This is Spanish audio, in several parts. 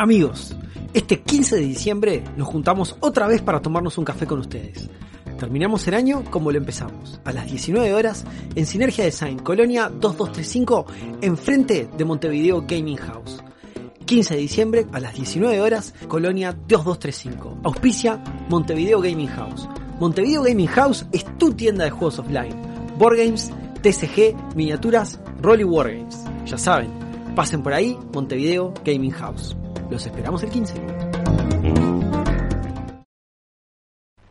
Amigos, este 15 de diciembre nos juntamos otra vez para tomarnos un café con ustedes. Terminamos el año como lo empezamos, a las 19 horas en Sinergia Design, Colonia 2235, enfrente de Montevideo Gaming House. 15 de diciembre a las 19 horas, Colonia 2235. Auspicia Montevideo Gaming House. Montevideo Gaming House es tu tienda de juegos offline. Board Games, TCG, miniaturas, Roll y Wargames. Ya saben, pasen por ahí, Montevideo Gaming House. Los esperamos el 15.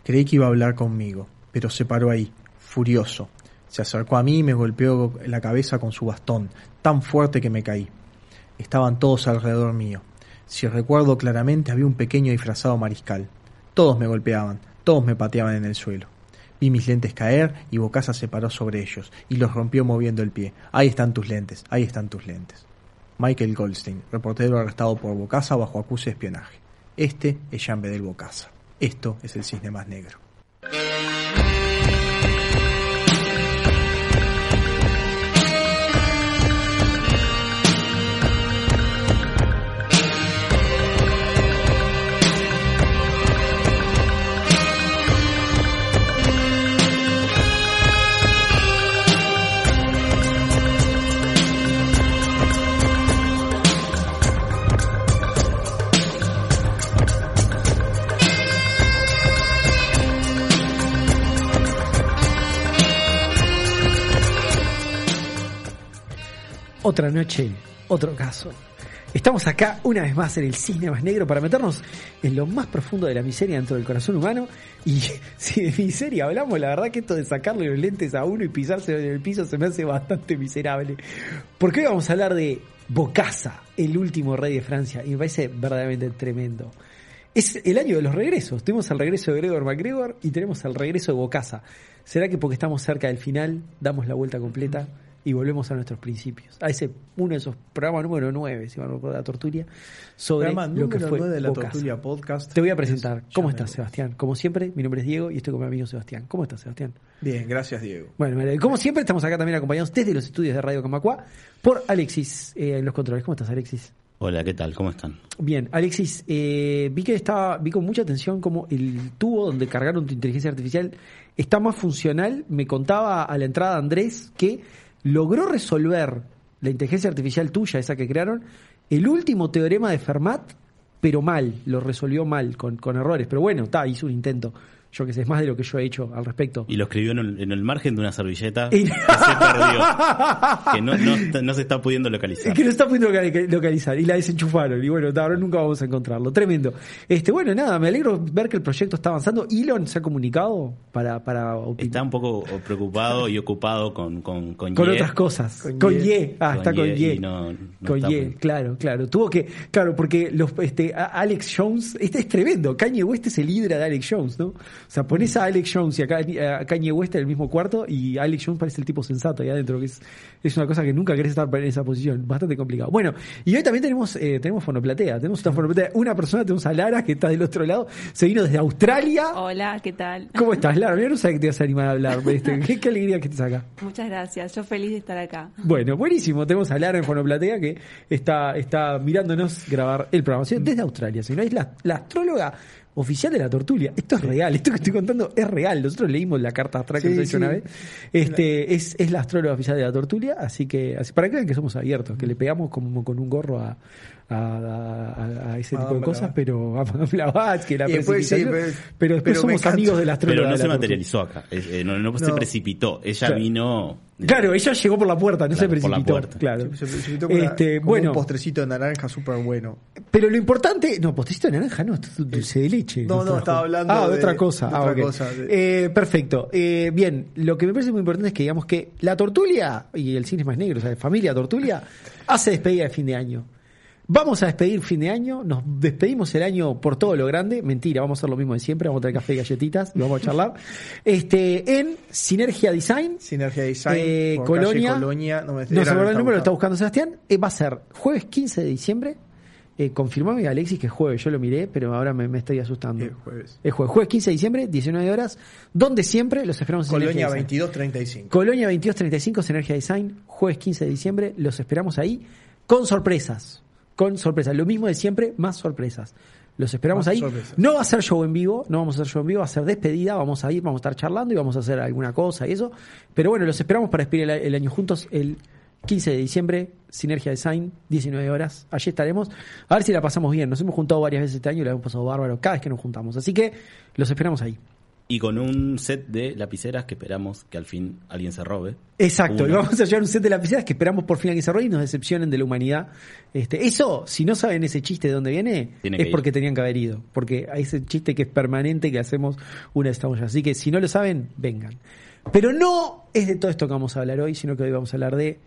Creí que iba a hablar conmigo, pero se paró ahí, furioso. Se acercó a mí y me golpeó la cabeza con su bastón, tan fuerte que me caí. Estaban todos alrededor mío. Si recuerdo claramente, había un pequeño disfrazado mariscal. Todos me golpeaban, todos me pateaban en el suelo. Vi mis lentes caer y Bocasa se paró sobre ellos y los rompió moviendo el pie. Ahí están tus lentes, ahí están tus lentes. Michael Goldstein, reportero arrestado por Bocasa bajo acuse de espionaje. Este es Jean Bedel Bocasa. Esto es el cisne más negro. Otra noche, otro caso. Estamos acá una vez más en el cisne más negro para meternos en lo más profundo de la miseria dentro del corazón humano. Y si de miseria hablamos, la verdad que esto de sacarle los lentes a uno y pisarse en el piso se me hace bastante miserable. Porque hoy vamos a hablar de Bocasa, el último rey de Francia, y me parece verdaderamente tremendo. Es el año de los regresos. Tuvimos el regreso de Gregor MacGregor y tenemos el regreso de Bocasa. ¿Será que porque estamos cerca del final damos la vuelta completa? Y volvemos a nuestros principios. A ese uno de esos programas número 9, si me acuerdo de la Tortulia, sobre Programa lo que número fue 9 de la Bocasa. Tortulia Podcast. Te voy a presentar. Es ¿Cómo estás. Sebastián? Como siempre, mi nombre es Diego y estoy con mi amigo Sebastián. ¿Cómo estás, Sebastián? Bien, gracias Diego. Bueno, como siempre, estamos acá también acompañados desde los estudios de Radio Camacua por Alexis eh, en los controles. ¿Cómo estás, Alexis? Hola, ¿qué tal? ¿Cómo están? Bien, Alexis, eh, vi que estaba, vi con mucha atención como el tubo donde cargaron tu inteligencia artificial está más funcional. Me contaba a la entrada Andrés que logró resolver la inteligencia artificial tuya, esa que crearon, el último teorema de Fermat, pero mal, lo resolvió mal, con, con errores. Pero bueno, está, hizo un intento. Yo que sé, es más de lo que yo he hecho al respecto. Y lo escribió en el, en el margen de una servilleta Y- que se perdió, que no, no, está- no se está pudiendo localizar. Es que no está pudiendo loca- localizar y la desenchufaron y bueno, ahora nunca vamos a encontrarlo. Tremendo. Este, bueno, nada, me alegro ver que el proyecto está avanzando. Elon se ha comunicado para, para. Está un poco preocupado y ocupado con con con, con Ye. otras cosas. Con, Con Ye. Ye. Ah, está con Ye Ye. y no- no con Ye, muy- claro, claro. Tuvo que, claro, porque los, este, Alex Jones, este es tremendo. Kanye West es el hidra de Alex Jones, ¿no? O sea, pones a Alex Jones y a Kanye, West en el mismo cuarto y Alex Jones parece el tipo sensato ahí adentro, que es, es una cosa que nunca querés estar en esa posición. Bastante complicado. Bueno, y hoy también tenemos, eh, tenemos fonoplatea. Tenemos una fonoplatea. Una persona, tenemos a Lara, que está del otro lado. Se vino desde Australia. Hola, ¿qué tal? ¿Cómo estás, Lara? Mira, no sabía que te ibas a animar a hablar. Este, qué, qué alegría que estés acá. Muchas gracias, yo feliz de estar acá. Bueno, buenísimo. Tenemos a Lara en Fonoplatea que está, está mirándonos grabar el programa. Desde Australia, si no es la, la astróloga oficial de la tortulia. Esto es real, esto que estoy contando es real. Nosotros leímos la carta astral que Sí, nos ha hecho sí. una vez. Este, es, es la astróloga oficial de la tortulia, así que así, para que vean que somos abiertos, que le pegamos como con un gorro a, a, a- a ese tipo de cosas, pero a Blavatsky, la después sí, pero- pero después pero me somos amigos de la astróloga. Pero no se materializó acá, eh, no, no se precipitó. Ella Claro. vino Claro, ella llegó por la puerta, no Claro, se por la precipitó. puerta. Claro. Se precipitó con una- Este, como bueno, un postrecito de naranja súper bueno. pero lo importante, no, postrecito de naranja, no, esto es dulce de leche. No, no, trajo. estaba hablando ah, de, de- otra cosa. de Ah, otra ok. cosa, de- Eh, perfecto. Eh, bien, lo que me parece muy importante es que digamos que la Tortulia y el cine es más negro, o sea, familia Tortulia, hace despedida de fin de año. Vamos a despedir fin de año, nos despedimos el año por todo lo grande, mentira, vamos a hacer lo mismo de siempre, vamos a traer café y galletitas y vamos a charlar. Este, en Sinergia Design, Sinergia Design, eh, por Colonia, calle Colonia, no me no se el número, lo está buscando. Sebastián, eh, va a ser jueves 15 de diciembre, eh, confirmame Alexis que es jueves, yo lo miré, pero ahora me, me estoy asustando. Es jueves. Es jueves, jueves 15 de diciembre, 19 horas, donde siempre los esperamos en Colonia Sinergia Design. 2235. Colonia 2235, Sinergia Design, jueves 15 de diciembre, los esperamos ahí con sorpresas. Con sorpresas. Lo mismo de siempre, más sorpresas. Los esperamos Más ahí. sorpresas. No va a ser show en vivo, no vamos a hacer show en vivo, va a ser despedida, vamos a ir, vamos a estar charlando y vamos a hacer alguna cosa y eso. Pero bueno, los esperamos para despedir el, el año juntos el 15 de diciembre, Sinergia Design, 19 horas. Allí estaremos. A ver si la pasamos bien. Nos hemos juntado varias veces este año y la hemos pasado bárbaro cada vez que nos juntamos. Así que los esperamos ahí. Y con un set de lapiceras que esperamos que al fin alguien se robe. Exacto, y vamos a llevar un set de lapiceras que esperamos por fin a que se robe y nos decepcionen de la humanidad. Este, eso, si no saben ese chiste de dónde viene, Tiene es ir. porque tenían que haber ido. Porque hay ese chiste que es permanente que hacemos una estamos. Así que si no lo saben, vengan. Pero no es de todo esto que vamos a hablar hoy, sino que hoy vamos a hablar de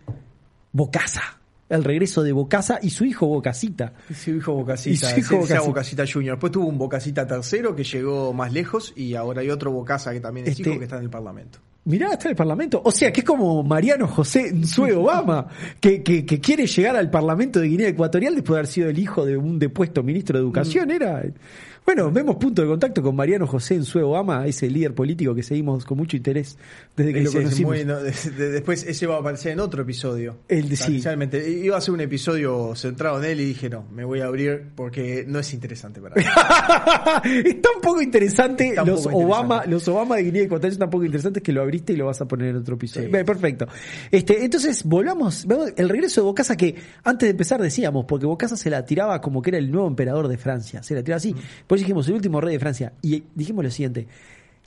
Bocasa. El regreso de Bocasa y su hijo Bocasita. Y su hijo Bocasita, Y su hijo Bocasita. Bocasita Junior. Después tuvo un Bocasita tercero que llegó más lejos y ahora hay otro Bocasa que también es Este- hijo que está en el Parlamento. Mirá, está en el Parlamento. O sea, que es como Mariano José Nsue Obama, que, que, que quiere llegar al Parlamento de Guinea Ecuatorial después de haber sido el hijo de un depuesto ministro de Educación. Era. Bueno, vemos punto de contacto con Mariano José Nsue Obama, ese líder político que seguimos con mucho interés desde que lo Ese conocimos. muy- no, de- de- después ese va a aparecer en otro episodio. El de- sí. Iba a ser un episodio centrado en él y dije, no, me voy a abrir porque no es interesante para mí. es tan poco interesante Es tan los poco Obama, interesante. los Obama de Guinea Ecuatorial son tan poco interesantes que lo abriste y lo vas a poner en otro episodio. Sí. Bien, perfecto. Este, entonces, volvamos, el regreso de Bocasa que antes de empezar decíamos, porque Bocasa se la tiraba como que era el nuevo emperador de Francia, se la tiraba así. Por eso dijimos el último rey de Francia. Y dijimos lo siguiente.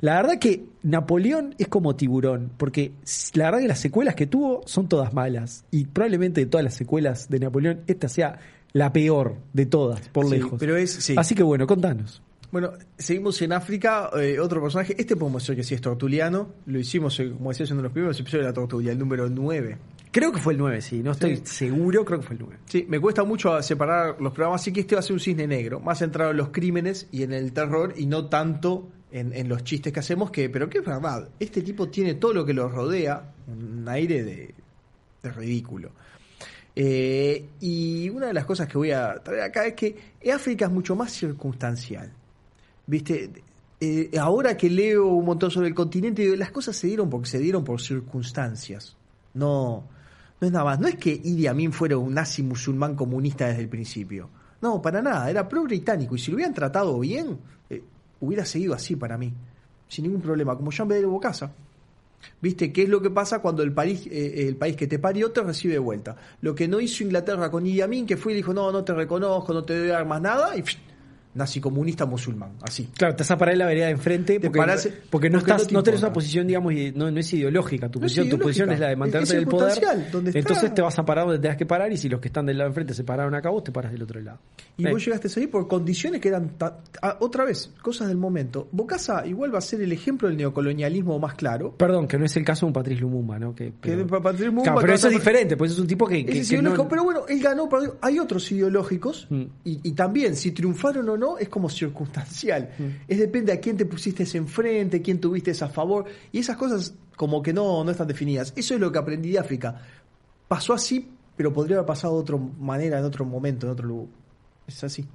La verdad que Napoleón es como tiburón, porque la verdad que las secuelas que tuvo son todas malas. Y probablemente de todas las secuelas de Napoleón, esta sea la peor de todas, por Sí, lejos. pero es- sí. Así que bueno, contanos. Bueno, seguimos en África, eh, otro personaje, este podemos decir que sí es tortuliano, lo hicimos, eh, como decía, en uno de los primeros episodios de la tortulia, el número 9. Creo que fue el 9, sí. No estoy Sí. seguro, creo que fue el 9. Sí, me cuesta mucho separar los programas, así que este va a ser un cisne negro, más centrado en los crímenes y en el terror y no tanto en, en los chistes que hacemos, que pero que es verdad, este tipo tiene todo lo que lo rodea, un aire de, de ridículo. Eh, y una de las cosas que voy a traer acá es que África es mucho más circunstancial. ¿Viste? Eh, ahora que leo un montón sobre el continente, las cosas se dieron porque se dieron por circunstancias. No, no es nada más. No es que Idi Amin fuera un nazi musulmán comunista desde el principio. No, para nada. Era pro-británico. Y si lo hubieran tratado bien, eh, hubiera seguido así para mí. Sin ningún problema. Como Jean Bedel Bocasa. ¿Viste? ¿Qué es lo que pasa cuando el país, eh, el país que te parió te recibe de vuelta? Lo que no hizo Inglaterra con Idi Amin, que fue y dijo, no, no te reconozco, no te doy armas, nada, y psh, nazi comunista musulmán, así. Claro, te vas a parar en la vereda de enfrente Te porque, parás- porque no, porque no estás, te no, tenés una posición, digamos, no, no es ideológica tu No posición. Tu posición es la de mantenerte en el poder. Entonces te vas a parar donde tengas que parar y si los que están del lado de enfrente se pararon acá, vos te paras del otro lado. Y vos llegaste ahí por condiciones que eran, ta- ah, otra vez, cosas del momento. Bocasa igual va a ser el ejemplo del neocolonialismo más claro. Perdón, que no es el caso de un Patrice Lumumba, ¿no? Que, Que de Patrice Lumumba Claro, pero eso es diferente, pues es un tipo que... que- es que no- pero bueno, él ganó, pero hay otros ideológicos Mm. y, y también si triunfaron o no es como circunstancial. Mm. Es depende a quién te pusiste enfrente, quién tuviste a favor y esas cosas como que no, no están definidas. Eso es lo que aprendí de África. Pasó así, pero podría haber pasado de otra manera, en otro momento, en otro lugar. Es así.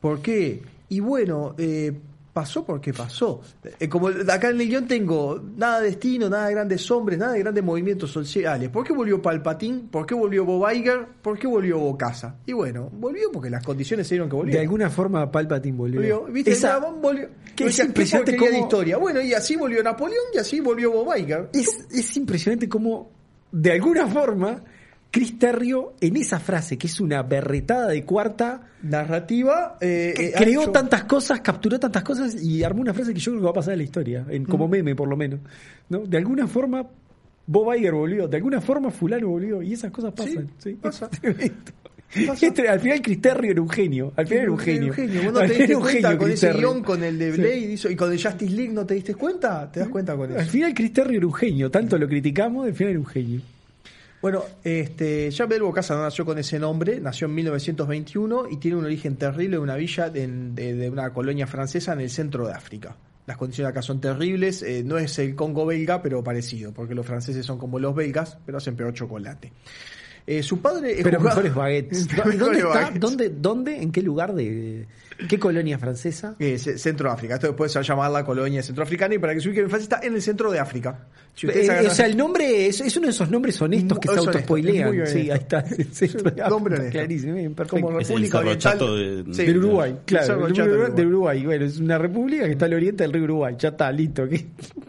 ¿Por qué? Y bueno, eh, pasó porque pasó. Eh, como acá en el guion tengo nada de destino, nada de grandes hombres, nada de grandes movimientos sociales. ¿Por qué volvió Palpatín? ¿Por qué volvió Bob Iger? ¿Por qué volvió Bocasa? Y bueno, volvió porque las condiciones se dieron que volvió. De alguna forma Palpatine volvió. Volvió, ¿Viste? Esa- volvió. que es decía, ¿qué impresionante de cómo- historia. Bueno, y así volvió Napoleón y así volvió Bob Iger. es, es impresionante cómo, de alguna forma, Chris Terrio, en esa frase, que es una berretada de cuarta, Narrativa. eh, eh, creó hecho- tantas cosas, capturó tantas cosas y armó una frase que yo creo que va a pasar en la historia, en, como meme por lo menos. ¿no? De alguna forma Bob Iger volvió, de alguna forma fulano volvió, y esas cosas pasan. Sí, pasa. Es Pasa. tre- al final Cristerrio era un genio. Al final era un genio. Vos no Al te diste cuenta genio con ese Cristerrio. guion, con el de Sí. Blade y con el Justice League, ¿no te diste cuenta? ¿Te das cuenta con Al eso? final Cristerrio era un genio. Tanto lo criticamos, al final era un genio. Bueno, este, Jean-Bel Bocassa no nació con ese nombre, nació en 1921 y tiene un origen terrible de una villa de, de- de una colonia francesa en el centro de África. Las condiciones acá son terribles, eh, no es el Congo belga, pero parecido, porque los franceses son como los belgas, pero hacen peor chocolate. Eh, su padre es Pero mejores baguettes. ¿Dónde está? ¿Dónde, ¿Dónde? ¿En qué lugar de qué colonia francesa? Eh, ce- centro de África. Esto después se va a llamar la colonia centroafricana y para que se ubiquen fácil está en el centro de África. Si Eh, agarran- o sea, el nombre es, es uno de esos nombres honestos que Muy- se autospoilean. es. Sí, ahí está. el centro de Nombre África, honesto. Clarísimo. Como Es el República Oriental de- Sí, del Uruguay, claro. Del Uruguay, del Uruguay. Bueno, es una república que está al oriente del río Uruguay. Ya está, listo. que-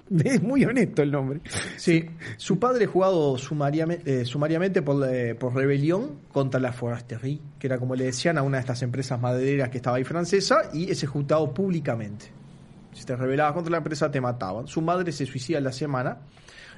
es muy honesto el nombre. Sí, su padre jugado sumariamente, eh, sumariamente por, por rebelión contra la Foresterie, que era como le decían a una de estas empresas madereras que estaba ahí francesa, y es ejecutado públicamente. Si te rebelabas contra la empresa, te mataban. Su madre se suicida la semana,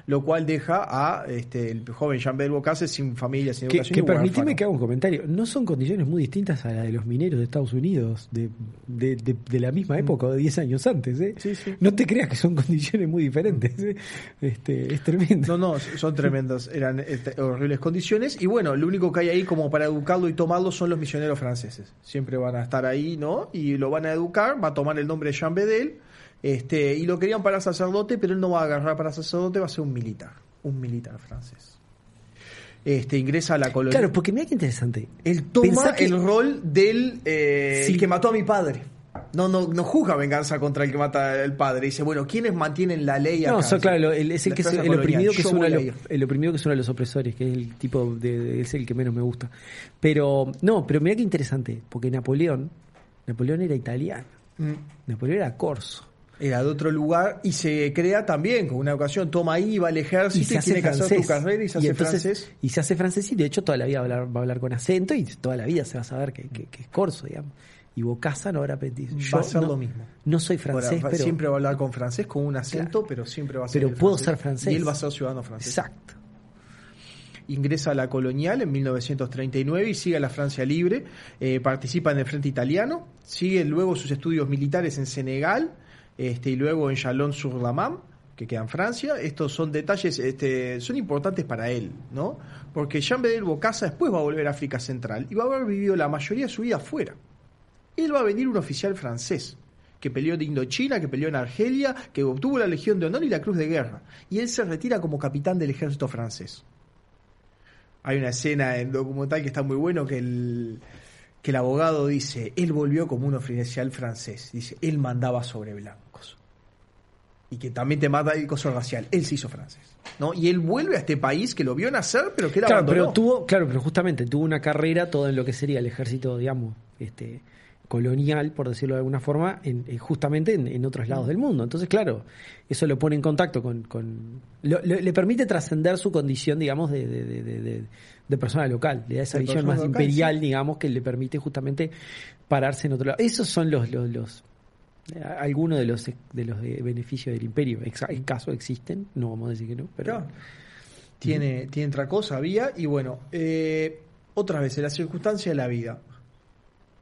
lo cual deja a este, el joven Jean-Bel Bocase sin familia, sin Que, educación. que huérfano. que haga un comentario. No son condiciones muy distintas a las de los mineros de Estados Unidos de, de, de- de la misma época, o de 10 años antes. ¿eh? Mm. Sí, sí. No te creas que son condiciones muy diferentes. ¿eh? Este, es tremendo. No, no, son tremendas, eran este, horribles condiciones. Y bueno, lo único que hay ahí como para educarlo y tomarlo son los misioneros franceses. Siempre van a estar ahí, ¿no? Y lo van a educar, va a tomar el nombre de Jean Bedel. Este, y lo querían para sacerdote, pero él no va a agarrar para sacerdote, va a ser un militar. Un militar francés. Este, ingresa a la colonia. Claro, porque mira qué interesante. Él toma que- el rol del eh, Sí. el que mató a mi padre. No, no, no juzga venganza contra el que mata al padre. Dice, bueno, ¿quiénes mantienen la ley acá? No, so- claro, el- es el que es el oprimido que es uno los, el oprimido que es uno de los opresores, que es el tipo de, de- es el que menos me gusta. Pero no, pero mira qué interesante, porque Napoleón, Napoleón era italiano, Mm. Napoleón era corso. Era de otro lugar y se crea también con una ocasión, toma ahí, va al Y ejército se y, hace tiene que hacer su carrera y se hace entonces- francés. Y se hace francés y de hecho toda la vida va a hablar, va a hablar con acento y toda la vida se va a saber que, que- que es corso, digamos. Y Bocasa no habrá aprendido. Yo Va a ser no, lo mismo. No soy francés, Ahora, pero... Siempre va a hablar con francés, con un acento, Claro. pero siempre va a ser Pero puedo ser francés. Y él va a ser ciudadano francés. Exacto. Ingresa a la colonial en 1939 y sigue a la Francia libre. eh, participa en el Frente Italiano. Sigue luego sus estudios militares en Senegal este, y luego en Chalon-sur-la-Marne, que queda en Francia. Estos son detalles, este, son importantes para él, ¿no? Porque Jean Bedel Bocassa después va a volver a África Central y va a haber vivido la mayoría de su vida afuera. Él va a venir un oficial francés que peleó de Indochina, que peleó en Argelia, que obtuvo la Legión de Honor y la Cruz de Guerra. Y él se retira como capitán del ejército francés. Hay una escena en documental que está muy bueno que el, que el abogado dice, él volvió como un oficial francés. Dice, él mandaba sobre blancos. Y que también te mata el coso racial. Él se hizo francés. ¿no? Y él vuelve a este país que lo vio nacer, pero que era Claro, abandonó. pero tuvo, claro, pero justamente tuvo una carrera todo en lo que sería el ejército, digamos, este colonial, por decirlo de alguna forma, en, en- justamente en, en otros lados del mundo. Entonces, claro, eso lo pone en contacto con... con lo- lo- le permite trascender su condición, digamos, de, de, de- de- de- persona local. Le da esa De visión más local, imperial, sí. digamos, que le permite justamente pararse en otro lado. Esos son los... los, los algunos de los de los eh, beneficios del imperio en caso existen no vamos a decir que no pero Claro. Tiene, tiene otra cosa, había, y bueno, eh, otra vez, en la circunstancia de la vida.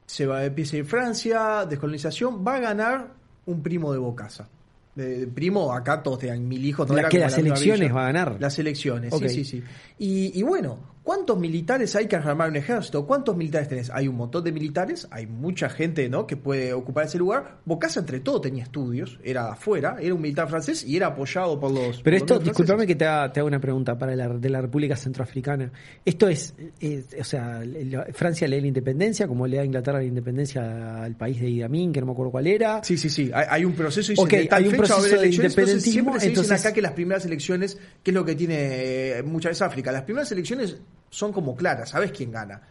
Se va, empieza a ir Francia, descolonización, va a ganar un primo de Bocasa. De, de primo, acá todos mil hijos. todo La que las elecciones va a ganar. Las elecciones, sí, sí, sí. Y, y bueno, ¿cuántos militares hay que armar un ejército? ¿Cuántos militares tenés? Hay un montón de militares, hay mucha gente ¿no? que puede ocupar ese lugar. Bocasa, entre todo, tenía estudios, era afuera, era un militar francés y era apoyado por los. Pero esto, discúlpame que te haga, te haga una pregunta para la, de la República Centroafricana. Esto es, es- o sea, la- Francia le da la independencia, como le da Inglaterra la independencia al país de Idi Amin, que no me acuerdo cuál era. Sí, sí, sí. Hay, hay un proceso. dicen, Ok, de tal hay un proceso de entonces independentismo, Siempre se dicen entonces- acá que las primeras elecciones, que es lo que tiene eh, muchas veces África, las primeras elecciones son como claras, sabes quién gana.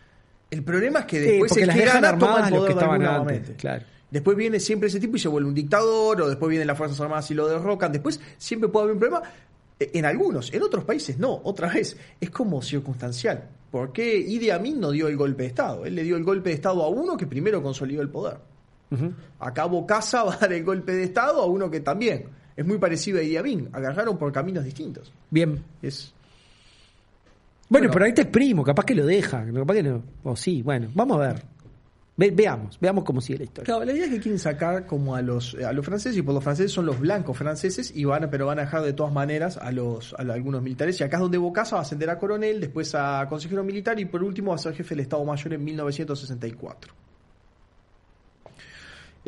El problema es que después el que gana toma el poder que de estaban alguna antes, claro. Después viene siempre ese tipo y se vuelve un dictador, o después vienen las Fuerzas Armadas y lo derrocan. Después siempre puede haber un problema. Eh, En algunos, en otros países no. Otra vez, es como circunstancial. Porque Idi Amin no dio el golpe de Estado. Él le dio el golpe de Estado a uno que primero consolidó el poder. Ujú. Acá Bocasa va a dar el golpe de Estado a uno que también Es muy parecido a Idi Amin. Agarraron por caminos distintos. Bien. Es Bueno, Bueno. pero ahí te es primo, capaz que lo deja, capaz que no. O sí, bueno, vamos a ver. Ve- veamos, veamos cómo sigue la historia. Claro, la idea es que quieren sacar como a los a los franceses y por los franceses son los blancos franceses y van a- pero van a dejar de todas maneras a los a los- algunos militares y acá es donde Bocasa va a ascender a coronel, después a consejero militar y por último va a ser jefe del Estado Mayor en 1964.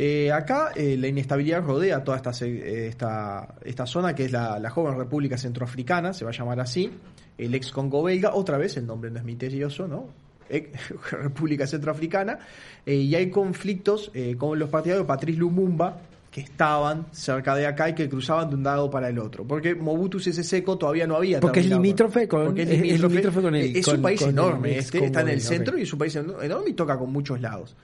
Eh, acá eh, la inestabilidad rodea toda esta, eh, esta, esta zona que es la, la joven República Centroafricana, se va a llamar así, el ex Congo belga, otra vez el nombre no es misterioso, ¿no? República Centroafricana, eh, y hay conflictos con los partidarios de Patrice Lumumba que estaban cerca de acá y que cruzaban de un lado para el otro, porque Mobutu Sese Seko todavía no había Porque es limítrofe con- Porque es- es limítrofe con el- es con- un país con enorme, este, está en el centro y es un país enorme y toca con muchos lados.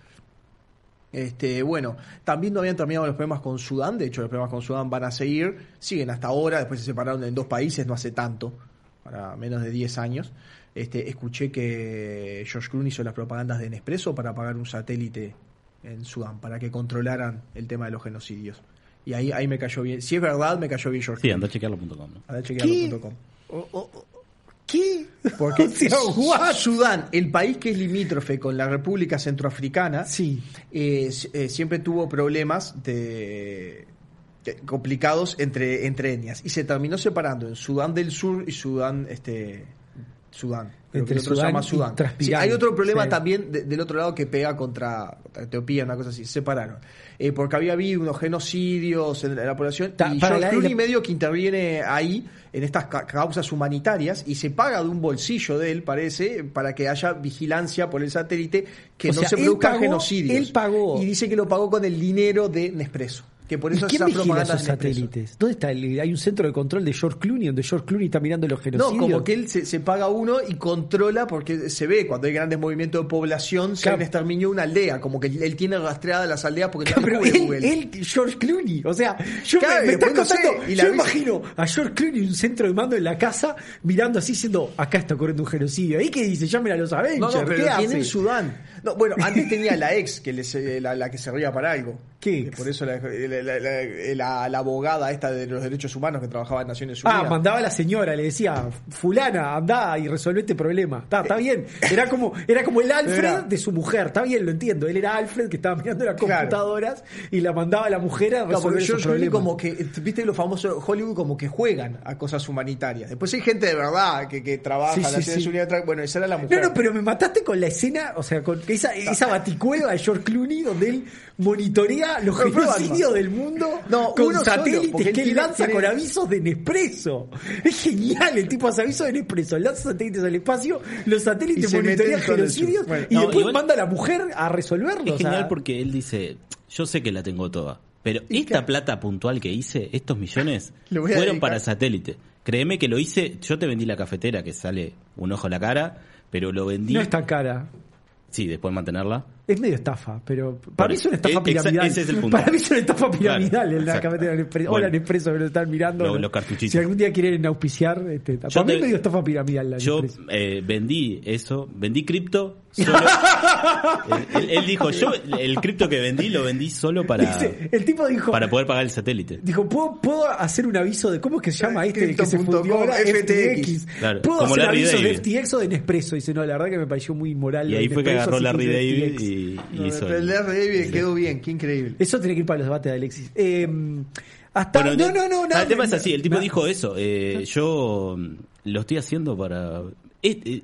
Este, bueno, también no habían terminado los problemas con Sudán, de hecho los problemas con Sudán van a seguir, siguen hasta ahora, después se separaron en dos países, no hace tanto, para menos de 10 años. Este, escuché que George Clooney hizo las propagandas de Nespresso para pagar un satélite en Sudán, para que controlaran el tema de los genocidios. Y ahí, ahí me cayó bien. Si es verdad, me cayó bien George Sí, anda a chequearlo.com. ¿no? Anda a chequearlo.com. O- o- o- ¿Qué? Porque O sea? Sudán, el país que es limítrofe con la República Centroafricana, Sí. eh, eh, siempre tuvo problemas de, de- complicados entre, entre etnias y se terminó separando en Sudán del Sur y Sudán este Sudán. Creo Entre que el otro se llama Sudán. Sí, hay otro problema Sí. también de- del otro lado que pega contra, Etiopía, una cosa así. Se separaron. Eh, porque había habido unos genocidios en la población Ta- y para George Clooney la- medio que interviene ahí en estas ca- causas humanitarias y se paga de un bolsillo de él, parece, para que haya vigilancia por el satélite, que O no sea, se produzcan genocidios. él pagó- Y dice que lo pagó con el dinero de Nespresso. Que por ¿Y eso quién esas vigila esos satélites? ¿Dónde está? el- hay un centro de control de George Clooney donde George Clooney está mirando los No, genocidios. como que él se, se paga uno y controla porque se ve cuando hay grandes movimientos de población, se Claro. exterminio de una aldea, como que él tiene rastreadas las aldeas porque Claro, pero él, Google. él, George Clooney, o sea, yo Claro, me, me y estás no sé, contando, y yo imagino a George Clooney en un centro de mando en la casa, mirando así, diciendo, acá está ocurriendo un genocidio. ¿Y qué dice? Llamen a los Avengers, No, no, pero ¿qué tiene hace? en Sudán. No, bueno, antes tenía la ex, que les- eh, la, la que servía para algo. ¿Qué Que ex? Por eso la, la- la- abogada esta de los derechos humanos que trabajaba en Naciones Unidas. Ah, mandaba a la señora, le decía, fulana, andá y resolvé este problema. Está, está bien. Era como, era como el Alfred Era- de su mujer, está bien, lo entiendo. Él era Alfred que estaba mirando las Claro. computadoras y la mandaba a la mujer a resolver porque esos problemas. como que, viste los famosos Hollywood como que juegan a cosas humanitarias. Después hay gente de verdad que, que trabaja en sí, Naciones sí. Unidas. Bueno, esa era la mujer. No, no, pero me mataste con la escena, o sea, con esa, esa baticueva de George Clooney donde él monitorea los No, genocidios del mundo No, con uno satélites que él tiene- lanza tiene- con avisos de Nespresso. Es genial, el tipo hace avisos de Nespresso, lanza satélites al espacio, los satélites monitorean genocidios. Bueno, y no, después igual- manda a la mujer a resolverlo. Es o sea, genial porque él dice, yo sé que la tengo toda, pero esta plata puntual que hice, estos millones, fueron dedicar. para satélite. Créeme que lo hice, yo te vendí la cafetera que sale un ojo a la cara, pero lo vendí... no es tan cara. Sí, después mantenerla. Es medio estafa, pero para mí es una estafa. Eh, piramidal. ese es el punto. Para mí es una estafa piramidal Claro, en la exacto. cafetera de Nespresso. Bueno. Hola Nespresso que lo están mirando. Los- los cartuchitos. Si algún día quieren auspiciar, este, para Yo mí es medio estafa piramidal la Yo eh, vendí eso, vendí cripto. Solo, él, él- él dijo, yo el cripto que vendí lo vendí solo para, Dice, el tipo dijo, para poder pagar el satélite. dijo, ¿puedo, puedo hacer un aviso de cómo es que se llama este que se fundió ahora? FTX. Claro, ¿Puedo hacer avisos David. de FTX o de Nespresso? Dice, no, la verdad que me pareció muy inmoral. Y ahí fue que agarró Larry David. Y, y No, hizo el quedó bien, qué increíble. Eso tiene que ir para los debates de Alexis. Eh, hasta, Bueno, no, no, no, ah, no. El tema es así, el tipo no. dijo eso. eh, yo mm, lo estoy haciendo para... eh,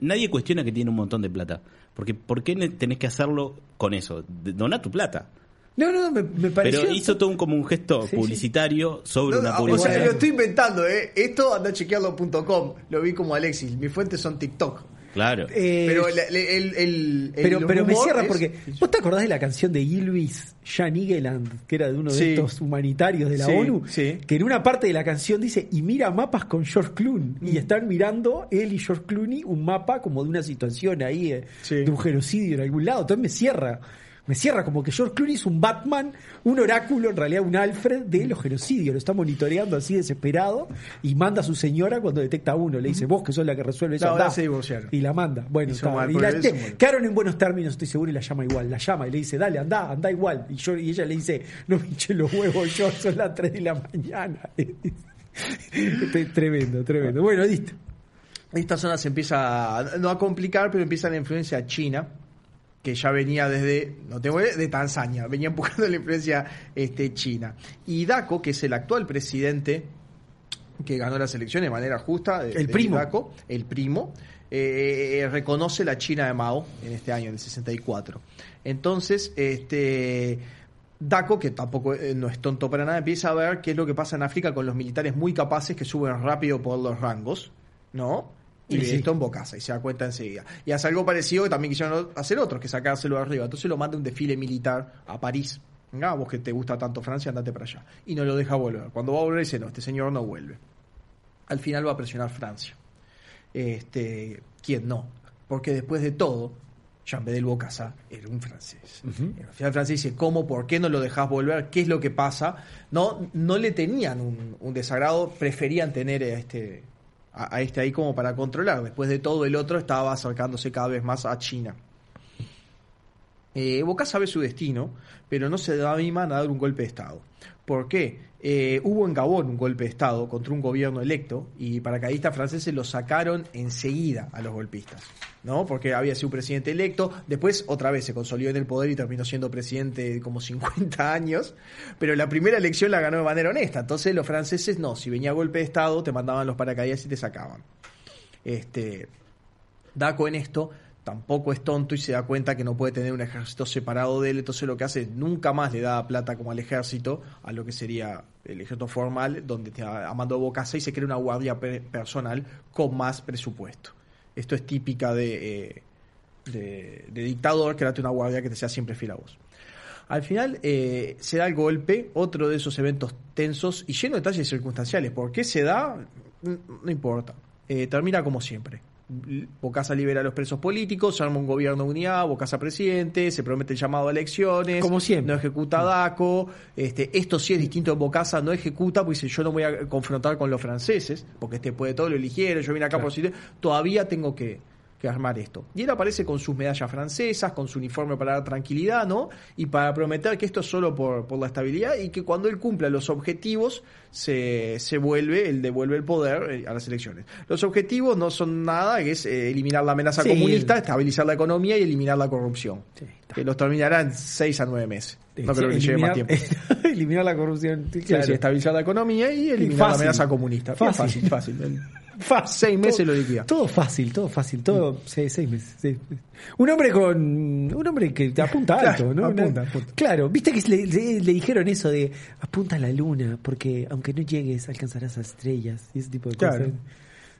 nadie cuestiona que tiene un montón de plata. Porque ¿por qué tenés que hacerlo con eso? Doná tu plata. No, no, me, me pareció. Pero hizo todo un, como un gesto Sí, sí. publicitario sobre No, una no, o publicidad. sea, lo estoy inventando, ¿eh? Esto anda a chequearlo.com. Lo vi como Alexis. Mis fuentes son TikTok. Claro. Eh, Pero el, el, el, el- pero, el pero me cierra es- porque. ¿Vos te acordás de la canción de Gilvis Jan Egeland, que era de uno de Sí. estos humanitarios de la Sí, ONU? sí. Que en una parte de la canción dice, y mira mapas con George Clooney. Mm. Y están mirando él y George Clooney un mapa como de una situación ahí, eh, Sí. de un genocidio en algún lado. Entonces me cierra. Me cierra como que George Clooney es un Batman, un oráculo, en realidad un Alfred de los genocidios. Lo está monitoreando así desesperado y manda a su señora cuando detecta a uno. Le dice, vos que sos la que resuelve eso. No, ahora andá". se divorciaron. Y la manda. Bueno, está. mal, Y la- te- quedaron en buenos términos, estoy seguro, y la llama igual. La llama y le dice, dale, anda, anda igual. Y, yo, y ella le dice, no me hinche los huevos, yo son las 3 de la mañana. tremendo, tremendo. Bueno, listo. Esta zona se empieza, no a complicar, pero empieza la influencia china, que ya venía desde, no tengo idea, de Tanzania, venía empujando la influencia este, china. Y Daco, que es el actual presidente que ganó las elecciones de manera justa, de- El de primo. Daco, el primo, eh, reconoce la China de Mao en este año, en el 64. Entonces, este... Daco, que tampoco eh, no es tonto para nada, empieza a ver qué es lo que pasa en África con los militares muy capaces que suben rápido por los rangos, ¿no? Y sí. esto en Bocasa y se da cuenta enseguida. Y hace algo parecido que también quisieron hacer otros, que sacárselo de arriba. Entonces lo manda un desfile militar a París. Venga, vos que te gusta tanto Francia, andate para allá. Y no lo deja volver. Cuando va a volver dice, no, este señor no vuelve. Al final va a presionar Francia. Este, ¿Quién no? Porque después de todo, Jean Bedel Bocasa era un francés. Y Al final Francia dice, ¿cómo? ¿Por qué no lo dejás volver? ¿Qué es lo que pasa? No, no le tenían un, un desagrado, preferían tener a este, a, este ahí como para controlar. Después de todo, el otro estaba acercándose cada vez más a China. Eh, Boca sabe su destino, pero no se animan a dar un golpe de Estado. ¿Por qué? Eh, hubo en Gabón un golpe de Estado contra un gobierno electo y paracaidistas franceses lo sacaron enseguida a los golpistas, ¿no? Porque había sido un presidente electo, después otra vez se consolidó en el poder y terminó siendo presidente como 50 años, pero la primera elección la ganó de manera honesta, entonces los franceses no, si venía golpe de Estado te mandaban los paracaídas y te sacaban. Este, Daco en esto tampoco es tonto y se da cuenta que no puede tener un ejército separado de él, entonces lo que hace es nunca más le da plata como al ejército, a lo que sería el ejército formal, donde te a Bocasa y se crea una guardia pe- personal con más presupuesto. Esto es típica de, eh, de, dictador, créate una guardia que te sea siempre fiel a vos. Al final eh, se da el golpe, otro de esos eventos tensos y lleno de detalles circunstanciales. ¿Por qué se da? No importa. Eh, termina como siempre. Bocasa libera a los presos políticos, se arma un gobierno de unidad, Bocasa presidente, se promete el llamado a elecciones, Como siempre. no ejecuta Daco, este, esto sí es distinto en Bocasa, no ejecuta, pues dice yo no voy a confrontar con los franceses, porque este después de todo lo eligieron, yo vine acá por si todavía tengo que, que armar esto. Y él aparece con sus medallas francesas, con su uniforme para dar tranquilidad, ¿no? Y para prometer que esto es solo por, por la estabilidad y que cuando él cumpla los objetivos se, se vuelve, él devuelve el poder eh, a las elecciones. Los objetivos no son nada, que es eh, eliminar la amenaza Sí. comunista, estabilizar la economía y eliminar la corrupción. Sí, que los terminará en seis a nueve meses. No creo que le lleve más tiempo. eliminar la corrupción. Claro. sí, estabilizar la economía y eliminar la amenaza comunista. Fácil, fácil. Fácil. Seis meses Todo- lo liquida. Todo fácil, todo fácil, todo seis, seis meses. seis. Un hombre con un hombre que te apunta Claro, alto, ¿no? apunta, apunta. Claro, viste que le, le- le dijeron eso de apunta a la luna, porque aunque no llegues alcanzarás a estrellas y ese tipo de Claro. cosas.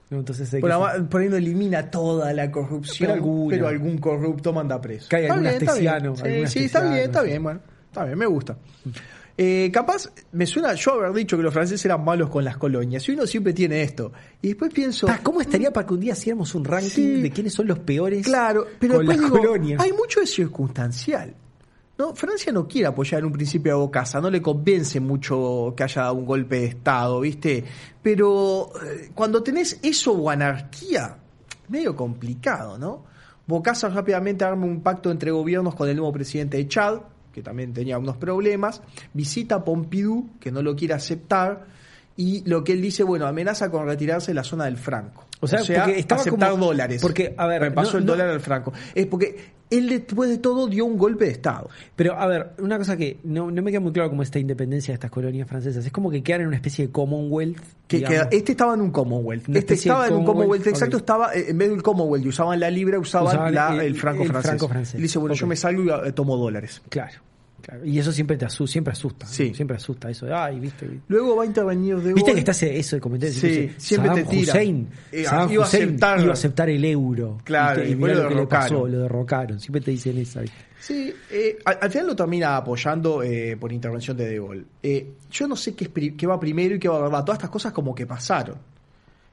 No, entonces hay Por, que por ahí no elimina toda la corrupción, Pero pero, algún corrupto manda preso. Que hay algún está astesiano, bien. algún Sí, sí, está bien, está sí. bien, bueno. Está bien, me gusta. Eh, capaz, me suena yo haber dicho que los franceses eran malos con las colonias. Y uno siempre tiene esto. Y después pienso. ¿Cómo estaría para que un día hiciéramos un ranking Sí. de quiénes son los peores Claro, pero con después las digo, colonias? hay mucho de circunstancial. No, Francia no quiere apoyar en un principio a Bocasa, no le convence mucho que haya un golpe de Estado, ¿viste? Pero eh, cuando tenés eso o anarquía, medio complicado, ¿no? Bocasa rápidamente arma un pacto entre gobiernos con el nuevo presidente de Chad, que también tenía unos problemas, visita a Pompidou, que no lo quiere aceptar, y lo que él dice, bueno, amenaza con retirarse de la zona del franco. O sea, porque estaba aceptar como- dólares. porque, a ver, Repasó no- el no- dólar al franco. Es porque él después de todo dio un golpe de Estado. Pero, a ver, una cosa que no, no me queda muy claro como esta independencia de estas colonias francesas. Es como que quedan en una especie de Commonwealth. Que, este estaba en un Commonwealth. Este estaba en un Commonwealth, exacto, estaba, eh, en vez del Commonwealth y usaban la libra, usaban, Usaban la- el- el, franco el francés. franco francés. Él dice, bueno, yo me salgo y eh, tomo dólares. Claro, claro. Y eso siempre te asusta, siempre asusta. Siempre asusta eso de, ay, viste. Luego va a intervenir de Viste que está ese, eso el comentario Sí, siempre Saddam te tira. Hussein, Eh, Saddam iba a Hussein aceptar- iba a aceptar el euro. Claro, ¿viste? y y después mirá lo lo que le pasó, derrocaron. lo derrocaron. Siempre te dicen eso. ¿viste? Sí, eh, al, al final lo termina apoyando eh, por intervención de De Gaulle. Yo no sé qué, es qué va primero y qué va verdad. Todas estas cosas como que pasaron.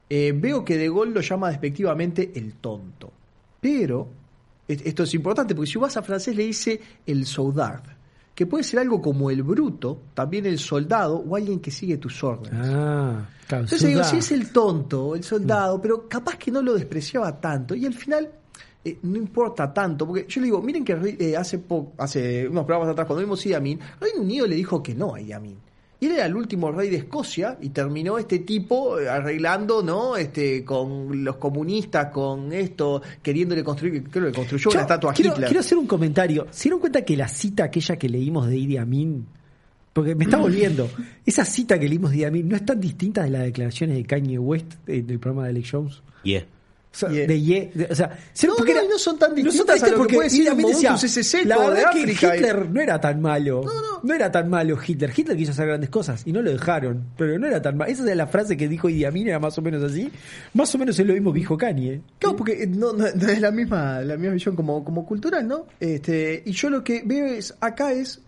Veo que De Gaulle lo llama despectivamente el tonto. Pero Es- Esto es importante porque si vas a francés le dice el soldard, que puede ser algo como el bruto, también el soldado o alguien que sigue tus órdenes. Ah, claro. Entonces digo, si es el tonto, el soldado, pero capaz que no lo despreciaba tanto. Y al final eh, no importa tanto, porque yo le digo, miren que eh, hace, po- hace unos programas atrás, cuando vimos Idi Amin, Reino Unido le dijo que no a Idi Amin. Y él era el último rey de Escocia y terminó este tipo eh, arreglando, ¿no? Este, con los comunistas, con esto, queriéndole construir, creo que construyó Yo una estatua a quiero, Hitler. quiero hacer un comentario. ¿Se dieron cuenta que la cita aquella que leímos de Idi Amin, porque me está volviendo, esa cita que leímos de Idi Amin no es tan distinta de las declaraciones de Kanye West en el programa de Alex Jones? Yeah. O sea, Yeah. de Ye, de- o sea, ¿se- No, porque no, y no son tan distintas a lo que porque puede decir decía, la de verdad que África y- Hitler no era tan malo. No, no. era tan malo Hitler. Hitler quiso hacer grandes cosas y no lo dejaron, pero no era tan malo. Esa es la frase que dijo Idi Amin, era más o menos así. Más o menos es lo mismo que dijo Kanye. Claro, porque eh, no, no- no es la misma, la misma visión como, como cultural, ¿no? Este, y yo lo que veo es, acá es,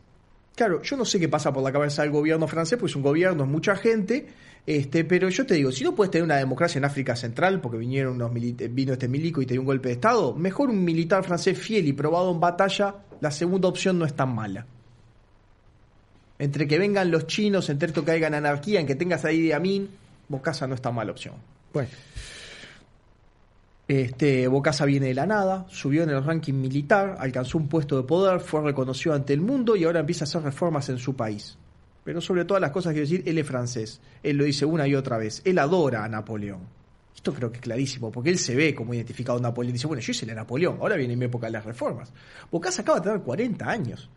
claro, yo no sé qué pasa por la cabeza del gobierno francés, pues es un gobierno, es mucha gente, este, pero yo te digo, si no puedes tener una democracia en África Central, porque vinieron unos vino este milico y te dio un golpe de Estado, mejor un militar francés fiel y probado en batalla, la segunda opción no es tan mala. Entre que vengan los chinos, entre esto que haya anarquía, en que tengas ahí de Amin, Bocasa no es tan mala opción. Bueno, Este, Bocasa viene de la nada, subió en el ranking militar, alcanzó un puesto de poder, fue reconocido ante el mundo y ahora empieza a hacer reformas en su país. Pero sobre todas las cosas quiero decir, él es francés. Él lo dice una y otra vez. Él adora a Napoleón. Esto creo que es clarísimo, porque él se ve como identificado a Napoleón. Dice, bueno, yo hice la Napoleón, ahora viene mi época de las reformas. Bocasa acaba de tener 40 años.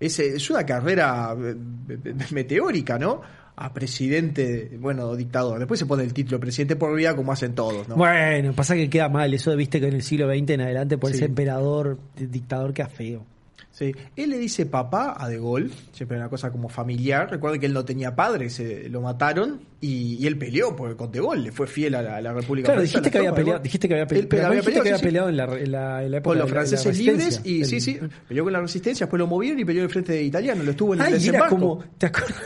Es, es una carrera eh, eh, meteórica, ¿no? A presidente, bueno, dictador. Después se pone el título presidente por vida como hacen todos, ¿no? bueno, pasa que queda mal. Eso viste que en el siglo XX en adelante por Sí. ese emperador, dictador queda feo. Sí. Él le dice papá a De Gaulle, siempre una cosa como familiar. Recuerden que él no tenía padre, se lo mataron y, y él peleó por, con De Gaulle, le fue fiel a la, a la República Claro, Francesa, dijiste que había de peleado, dijiste que había, peleado, pe- había dijiste que peleado, había peleado en la, en la, en la época con los de de la franceses libres y sí, sí, peleó con la resistencia, después lo movieron y peleó en el frente italiano, lo estuvo en el Ay, desembarco. como, ¿te acuerdas,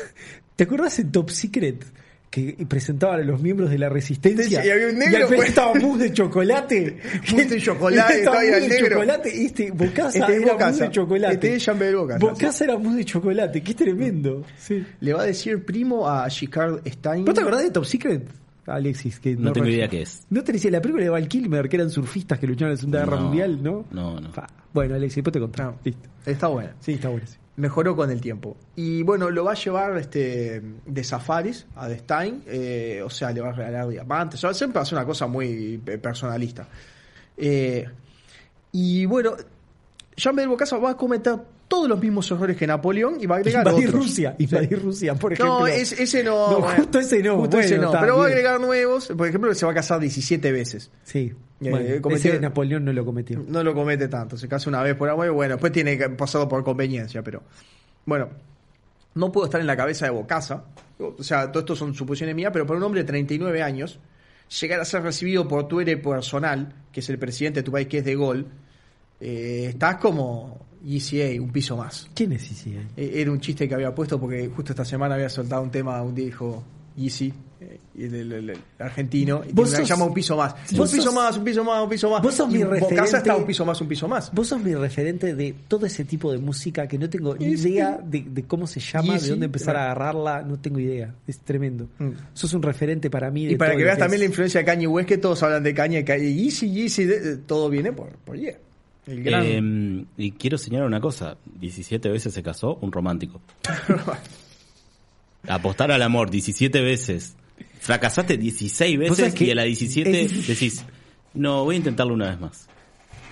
¿te acuerdas en Top Secret? Que presentaban a los miembros de la resistencia. Sí, y había un negro, Y al final pues. estaba mousse de chocolate. Mousse de chocolate, estaba mousse el de negro. chocolate. y Este, Bocasa Este es era Bocasa. mousse de chocolate. Este es Bocasa, Bocasa era mousse de chocolate. Qué tremendo. Sí. Le va a decir primo a Gicard Stein. ¿Vos te acordás de Top Secret? Alexis, que No tengo reacciona. idea qué es. No tenés idea, la película de Val Kilmer, que eran surfistas que luchaban en la Segunda Guerra No, Mundial, ¿no? no, no. Bueno, Alexis, después te contamos. No. Listo. Está bueno. Sí, está bueno. sí. Mejoró con el tiempo. Y bueno, lo va a llevar este de safaris a The Stein, eh, o sea, le va a regalar diamantes, o sea, siempre hace una cosa muy eh, personalista. Eh, y bueno, Jean-Pierre Bocasa va a cometer todos los mismos errores que Napoleón y va a agregar Invadir otros. Rusia, invadir Rusia, por ejemplo. No, es- ese no. No, bueno, justo ese no, justo ese no, pero va a agregar nuevos. Por ejemplo, se va a casar 17 veces. Sí. Eh, Bueno, cometió- ese Napoleón no lo cometió. No lo comete tanto, se casa una vez por amor bueno, después tiene que pasado por conveniencia, pero bueno, no puedo estar en la cabeza de Bocasa, o sea, todo esto son suposiciones mías, pero para un hombre de 39 años, llegar a ser recibido por tu personal, que es el presidente de tu país, que es de Gol, eh, estás como ECA, un piso más. ¿Quién es ese? Eh, Era un chiste que había puesto porque justo esta semana había soltado un tema, un día dijo Easy, y el, el- el- el argentino, y Vos sos- llama un piso más. Un piso sos- más, un piso más, un piso más. vos sos mi referente- está un piso más, un piso más. Vos sos mi referente de todo ese tipo de música que no tengo ni idea de, de cómo se llama, de dónde empezar a agarrarla, no tengo idea. Es tremendo. Mm. Sos un referente para mí. De Y para todo que veas también la influencia de Kanye West, que todos hablan de Kanye, Kanye Easy, Easy, de- de- todo viene por, por Yeah. El gran... Eh, y quiero señalar una cosa: 17 veces se casó un romántico. Apostar al amor 17 veces. Fracasaste 16 Vos sabés veces y a la 17 es- decís, no, voy a intentarlo una vez más.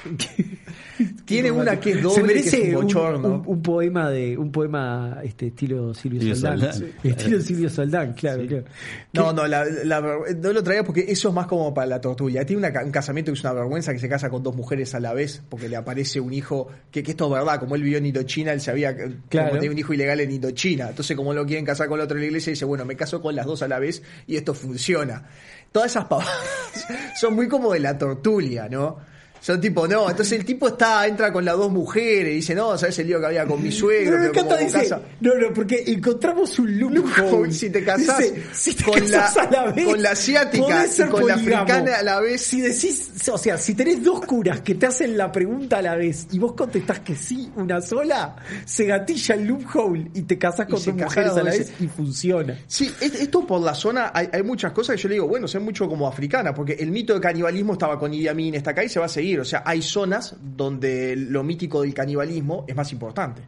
Tiene una que es se doble, merece que es un un, bochorno. un- un poema de un poema este estilo Silvio, Silvio Soldán. Soldán. Estilo Silvio Soldán, claro, claro. No, no, la, no lo traía porque eso es más como para la tortuga. Tiene una un casamiento que es una vergüenza que se casa con dos mujeres a la vez porque le aparece un hijo, que, que esto es verdad, como él vivió en Indochina, él sabía que Claro. como tenía un hijo ilegal en Indochina. Entonces, como lo quieren casar con la otra en la iglesia, dice, bueno, me caso con las dos a la vez y esto funciona. Todas esas pavadas son muy como de la tortulia, ¿no? Son tipo, no, entonces el tipo está, entra con las dos mujeres, dice, no, ¿sabes el lío que había con mi suegro? Como encanta, dice, casa- no, no, porque encontramos un loophole. Si te casás Dice, si te con la- casás a la vez, con la asiática y con la africana a la vez. Si decís, o sea, si tenés dos curas que te hacen la pregunta a la vez y vos contestás que sí, una sola, se gatilla el loophole y te casás con dos mujeres a la vez y funciona. Sí, es- esto por la zona hay, hay muchas cosas que yo le digo, bueno, sé mucho como africana, porque el mito de canibalismo estaba con Idi Amin, está acá y se va a seguir. O sea, hay zonas donde lo mítico del canibalismo es más importante.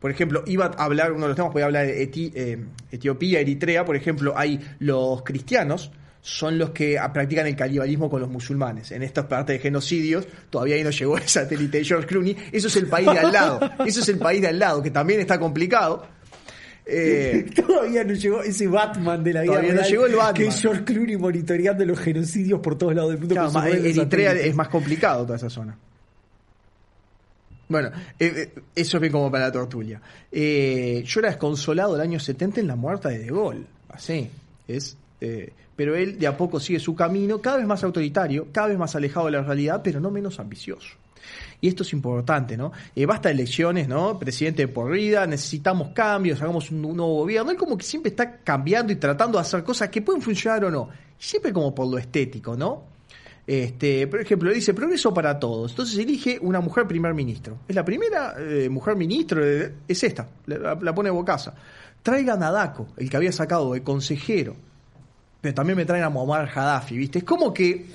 Por ejemplo, iba a hablar, uno de los temas, podía hablar de Eti- eh, Etiopía, Eritrea, por ejemplo, hay los cristianos, son los que practican el canibalismo con los musulmanes. En estas partes de genocidios, todavía ahí no llegó el satélite de George Clooney. Eso es el país de al lado. Eso es el país de al lado, que también está complicado. Eh, Todavía no llegó ese Batman de la vida Todavía no llegó el Batman. que es George Clooney monitoreando los genocidios por todos lados del mundo. Claro, más- Eritrea es más complicado toda esa zona. Bueno, eh, eh, eso es bien como para la tortulia. Eh, yo era desconsolado el año 70 en la muerte de De Gaulle. Así, es. pero él de a poco sigue su camino, cada vez más autoritario, cada vez más alejado de la realidad, pero no menos ambicioso. Y esto es importante, ¿no? Eh, basta de elecciones, ¿no? Presidente por vida, necesitamos cambios, hagamos un, nuevo gobierno. Él como que siempre está cambiando y tratando de hacer cosas que pueden funcionar o no. Siempre como por lo estético, ¿no? Este, por ejemplo, dice progreso para todos. Entonces elige una mujer primer ministro. Es la primera eh, mujer ministro, eh, es esta, la, la pone Bocasa. Traigan a Daco, el que había sacado de consejero. Pero también me traen a Muammar Gaddafi, ¿viste? Es como que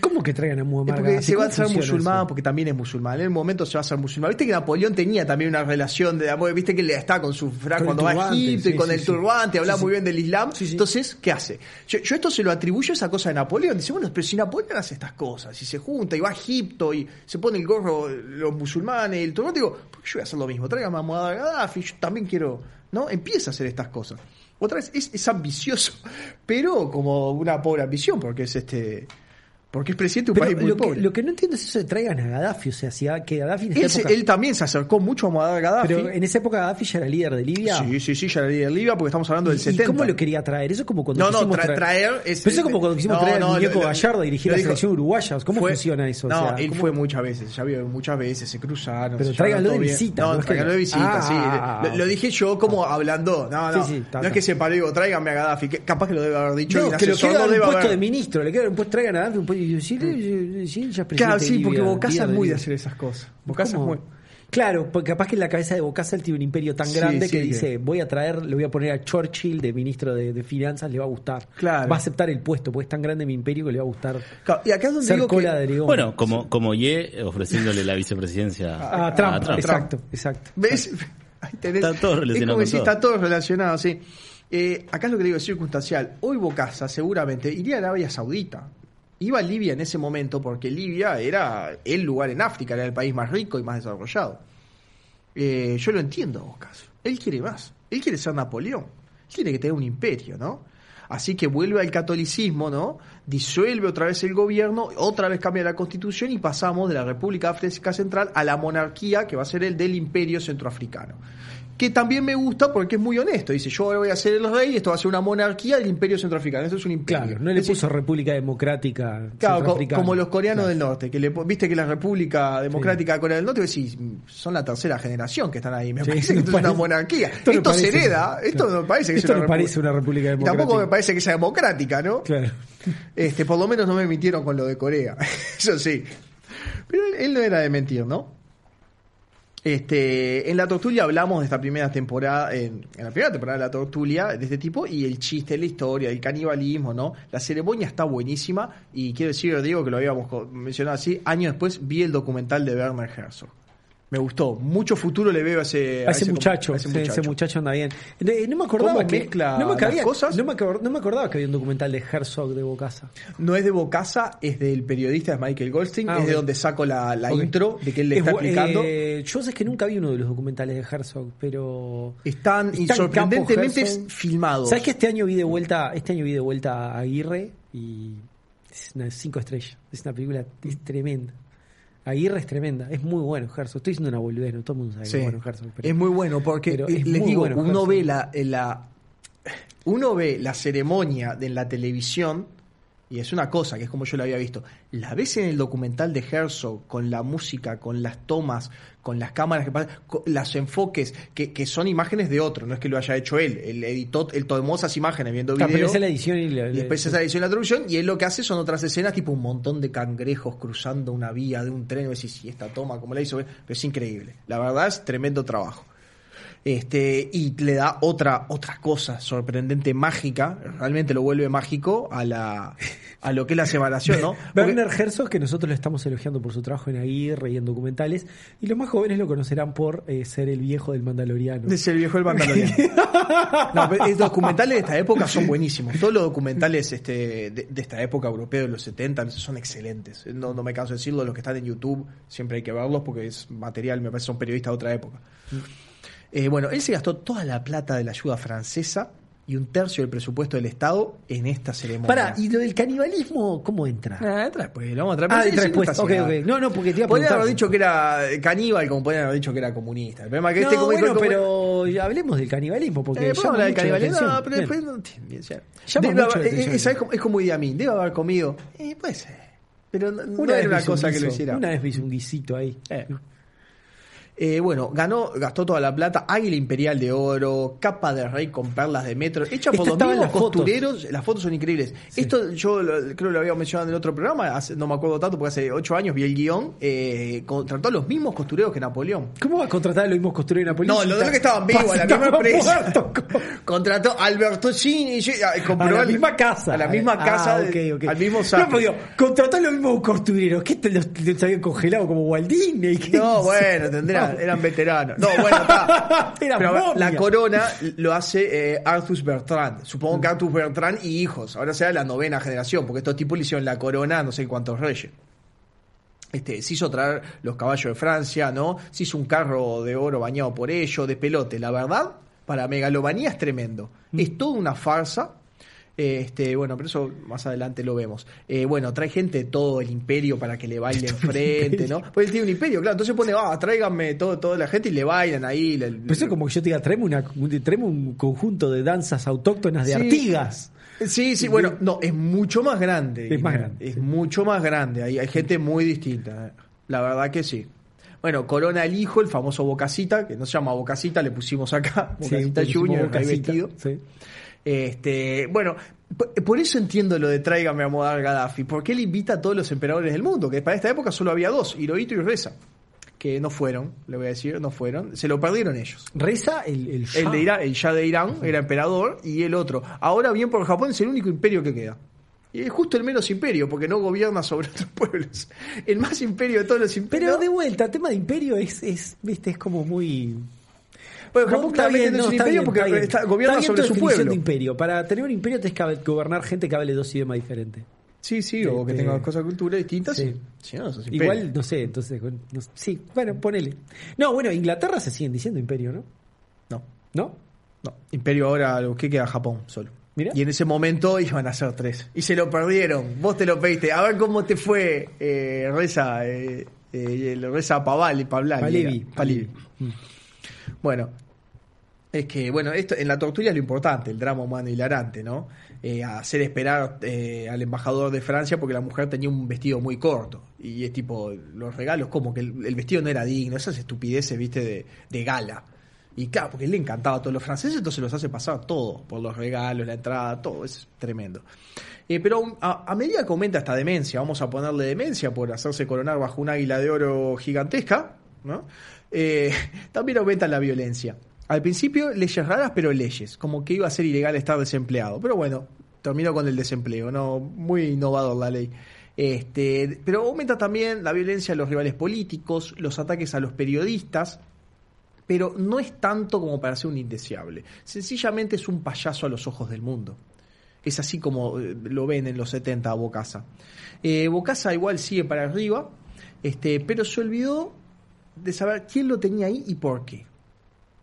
¿Cómo que traigan a Muammar Gaddafi? se va a ¿Cómo ser funciona musulmán, eso? porque también es musulmán. En el momento se va a hacer musulmán. Viste que Napoleón tenía también una relación de amor. Viste que le está con su frac cuando va a Egipto y con sí, el sí. turbante, habla Sí, muy bien del Islam. Entonces, ¿qué hace? Yo, yo esto se lo atribuyo a esa cosa de Napoleón. Dice, bueno, pero si Napoleón hace estas cosas, y se junta y va a Egipto y se pone el gorro los musulmanes, el turbante, digo, ¿por qué yo voy a hacer lo mismo? Tráigame a Muammar Gaddafi, yo también quiero, ¿no? Empieza a hacer estas cosas. Otra vez, es, es ambicioso, pero como una pobre ambición, porque es este. Porque es presidente de un país muy lo, que, lo que no entiendo es eso de traigan a Gaddafi. O sea, si a- que Gaddafi en esa Él, se- época. él también se acercó mucho a Gaddafi. pero en esa época Gaddafi ya era líder de Libia. Sí, sí, sí, ya era líder de Libia porque estamos hablando del ¿Y 70. cómo lo quería traer? Eso es como cuando No, no, quisimos tra- traer es- Pero eso es como cuando quisimos No, traer no, al muñeco lo- Gallardo a dirigir la dijo- selección uruguaya. ¿Cómo Fue- funciona eso? O No, sea, él ¿cómo- fue muchas veces, ya vio muchas veces, se cruzaron. Pero se tráiganlo de visita, No, tráiganlo de visita, Ah. sí. Lo, dije yo como hablando. No, no. No es que se paró y digo, tráiganme a Gaddafi. capaz que lo debe haber dicho. No, que lo queda un puesto de ministro, le queda un puesto, traigan a Gaddafi un puesto y sí, sí, sí, ya presidente Claro, sí, porque Bocasa es muy de hacer esas cosas. Bocasa es muy. Claro, porque capaz que en la cabeza de Bocasa él tiene un imperio tan Sí, grande sí, que que- dice, voy a traer, le voy a poner a Churchill de ministro de, de finanzas, le va a gustar. Claro. Va a aceptar el puesto, porque es tan grande mi imperio que le va a gustar Claro, y acá es donde ser digo que- de. Bueno, como, como Ye ofreciéndole la vicepresidencia a Ah, Trump, Trump. exacto, exacto. ¿Ves? Ahí tenés- Está todo relacionado Es como con decís, todo. está todo relacionado, sí. Eh, acá es lo que digo, es circunstancial. Hoy Bocasa seguramente iría a Arabia Saudita. Iba a Libia en ese momento porque Libia era el lugar en África, era el país más rico y más desarrollado. Eh, yo lo entiendo a. Él quiere más. Él quiere ser Napoleón. Él quiere que tenga un imperio, ¿no? Así que vuelve al catolicismo, ¿no? Disuelve otra vez el gobierno, otra vez cambia la constitución y pasamos de la República África Central a la monarquía, que va a ser el del imperio centroafricano. Que también me gusta porque es muy honesto. Dice, yo voy a ser el rey, esto va a ser una monarquía del imperio centroafricano. Esto es un imperio. Claro, no le puso República Democrática Claro, como los coreanos del norte, que le, viste que la República Democrática de Corea del Norte, decís, son la tercera generación que están ahí. Me Sí, parece que esto es una monarquía. esto se hereda, esto claro. no parece que Esto sea no una parece una república Y tampoco democrática. me parece que sea democrática, ¿no? Claro. Este, por lo menos no me mintieron con lo de Corea. Eso sí. Pero él, él no era de mentir, ¿no? Este, en la tortulia hablamos de esta primera temporada, en, en la primera temporada de la tortulia, de este tipo, y el chiste, la historia, el canibalismo, ¿no? La ceremonia está buenísima, y quiero decir, Diego, que lo habíamos mencionado así, años después vi el documental de Werner Herzog. Me gustó, mucho futuro le veo a ese, A ese, com- muchacho, a ese sí, ese muchacho. anda bien. Eh, No me acordaba ¿Cómo que mezcla no me, cabía- cosas? no me acor- no me acordaba que había un documental de Herzog de Bocasa. No es de Bocasa, es del periodista de Michael Goldstein, Ah, es de donde saco la, intro de que él le Es está explicando. eh, yo sé que nunca vi uno de los documentales de Herzog, pero Están Está en sorprendentemente filmados. ¿Sabes que este año vi de vuelta, este año vi de vuelta a Aguirre y es una cinco estrellas, es una película es tremenda. Aguirre es tremenda, es muy bueno Herzog. Estoy diciendo una boludez, no todo el mundo sabe que es bueno Herzog, pero- es muy bueno porque pero eh, es les muy digo, bueno, uno Herzog. ve la, la uno ve la ceremonia de la televisión Y es una cosa, que es como yo la había visto. La ves en el documental de Herzog, con la música, con las tomas, con las cámaras que pasan, con los enfoques, que, que son imágenes de otro, no es que lo haya hecho él. Él editó, él tomó esas imágenes viendo Claro, pero video. es la edición y, la- Y después esa edición y la traducción, y él lo que hace son otras escenas, tipo un montón de cangrejos cruzando una vía de un tren. Y decís, si esta toma, como la hizo, pero es increíble. La verdad es tremendo trabajo. Este, y le da otra, otra cosa sorprendente, mágica, realmente lo vuelve mágico a la a lo que es la separación, ¿no? Werner Herzog, que nosotros le estamos elogiando por su trabajo en Aguirre y en documentales, y los más jóvenes lo conocerán por eh, ser el viejo del Mandaloriano. Es el viejo del Mandaloriano. No, pero los documentales de esta época son buenísimos. Todos los documentales este, de, de esta época europea de los 70 son excelentes. No, no me canso de decirlo, los que están en YouTube siempre hay que verlos porque es material, me parece, son periodistas de otra época. Eh, bueno, él se gastó toda la plata de la ayuda francesa y un tercio del presupuesto del Estado en esta ceremonia. Pará, ¿y lo del canibalismo cómo entra? Ah, entra después, lo vamos a traer. Ah, entra después. está Ok, así, ok. nada. No, no, porque te iba a Podrían haber dicho que era caníbal, como podrían haber dicho que era comunista. El problema es que no, este bueno, pero ya hablemos del canibalismo, porque Eh, llama del canibalismo, no, pero después no eh, eh, ¿sabes cómo- es como Idi Amin, debe haber comido. Eh, puede ser. Pero no, no Una era vez una cosa que lo hiciera. Una vez me hizo un guisito ahí. Eh. Eh, bueno, ganó, gastó toda la plata, águila imperial de oro, capa de rey con perlas de metro, hecha por los mismos las fotos. costureros, las fotos son increíbles. Esto yo lo- creo que lo había mencionado en el otro programa, hace- no me acuerdo tanto porque hace ocho años vi el guion, eh, contrató a los mismos costureros que Napoleón. ¿Cómo va a contratar a los mismos costureros de Napoleón? No, dos está- que estaban vivos, a la misma empresa. Contrató a Alberto Cini, compró A la al- misma casa. A la misma Ah, casa, de- al mismo No, saco. pero digo, contrató a los mismos costureros. ¿Qué te los, los habían congelado como Walt Disney? ¿Qué No, bueno, tendrán, eran veteranos. No, bueno, está. Pero la corona lo hace eh, Arthur Bertrand. Supongo que Arthur Bertrand y hijos. Ahora será la novena generación, porque estos tipos le hicieron la corona a no sé cuántos reyes. Este, se hizo traer los caballos de Francia, ¿no? Se hizo un carro de oro bañado por ello, de pelote. La verdad, para megalomanía es tremendo. Es toda una farsa. Este, bueno, pero eso más adelante lo vemos. Eh, bueno, trae gente de todo el imperio para que le baile enfrente, ¿no? Pues él tiene un imperio, claro. Entonces pone, ah, tráiganme todo, toda la gente y le bailan ahí. le- Pero eso es como que yo te diga, tráeme, una, tráeme un conjunto de danzas autóctonas de Sí. Artigas. Sí, sí, bueno, no, es mucho más grande. Es más grande, Es sí. mucho más grande. Hay, hay gente muy distinta. eh. La verdad que sí. Bueno, Corona el hijo, el famoso Bocacita, que no se llama Bocacita, le pusimos acá, Sí, pusimos Junior, ahí Bocacita, vestido. sí. Este, bueno, por eso entiendo lo de tráigame a Muammar Gaddafi, porque él invita a todos los emperadores del mundo, que para esta época solo había dos, Hirohito y Reza, que no fueron, le voy a decir, no fueron, se lo perdieron ellos. Reza el, el, El Shah. de Irán, el Shah de Irán era emperador y el otro. Ahora bien por Japón es el único imperio que queda. Y es justo el menos imperio, porque no gobierna sobre otros pueblos. El más imperio de todos los imperios. Pero de vuelta, el tema de imperio es, es, viste, es como muy... Bueno, No, Japón está bien, no un imperio bien, porque está bien. está- gobierna Está sobre su pueblo. de imperio. Para tener un imperio tenés que gobernar gente que hable dos idiomas diferentes. Sí, sí, o que Este- tenga cosas culturas distintas. Sí. Si no. Igual, no sé, entonces... no- sí, bueno, ponele. No, bueno, Inglaterra se siguen diciendo imperio, ¿no? No, ¿No? no. Imperio ahora lo que queda Japón solo. Mirá. Y en ese momento iban a ser tres. Y se lo perdieron. Vos te lo pediste. A ver cómo te fue, eh, Reza, eh, eh, Reza Paval, Pablali. Palevi. era. Palevi. Mm. Bueno, es que, bueno, esto en la tortura es lo importante, el drama humano hilarante, ¿no? Eh, hacer esperar eh, al embajador de Francia porque la mujer tenía un vestido muy corto. Y es tipo, los regalos, como que el, vestido no era digno, esas estupideces, viste, de, de gala. Y claro, porque le encantaba a todos los franceses, entonces los hace pasar todo, por los regalos, la entrada, todo, es tremendo. Eh, pero a, a medida que aumenta esta demencia, vamos a ponerle demencia por hacerse coronar bajo un águila de oro gigantesca, ¿no? Eh, también aumenta la violencia. Al principio leyes raras, pero leyes, como que iba a ser ilegal estar desempleado. Pero bueno, terminó con el desempleo, ¿no? Muy innovador la ley. Este, pero aumenta también la violencia a los rivales políticos, los ataques a los periodistas, pero no es tanto como para ser un indeseable. Sencillamente es un payaso a los ojos del mundo. Es así como eh, lo ven en los 70 a Bocasa. Eh, Bocasa igual sigue para arriba, este, pero se olvidó de saber quién lo tenía ahí y por qué.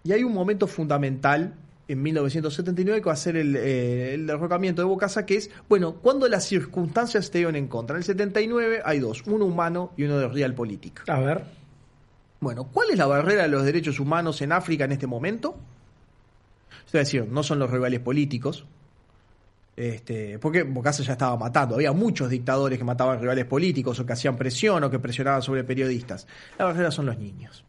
Y hay un momento fundamental en 1979 que va a ser el, eh, el derrocamiento de Bocasa, que es, bueno, cuando las circunstancias te dieron en contra. En el 79 hay dos, uno humano y uno de realpolitik. A ver. Bueno, ¿cuál es la barrera de los derechos humanos en África en este momento? Es decir, no son los rivales políticos. Este, porque Bocasa ya estaba matando. Había muchos dictadores que mataban rivales políticos o que hacían presión o que presionaban sobre periodistas. La barrera son los niños.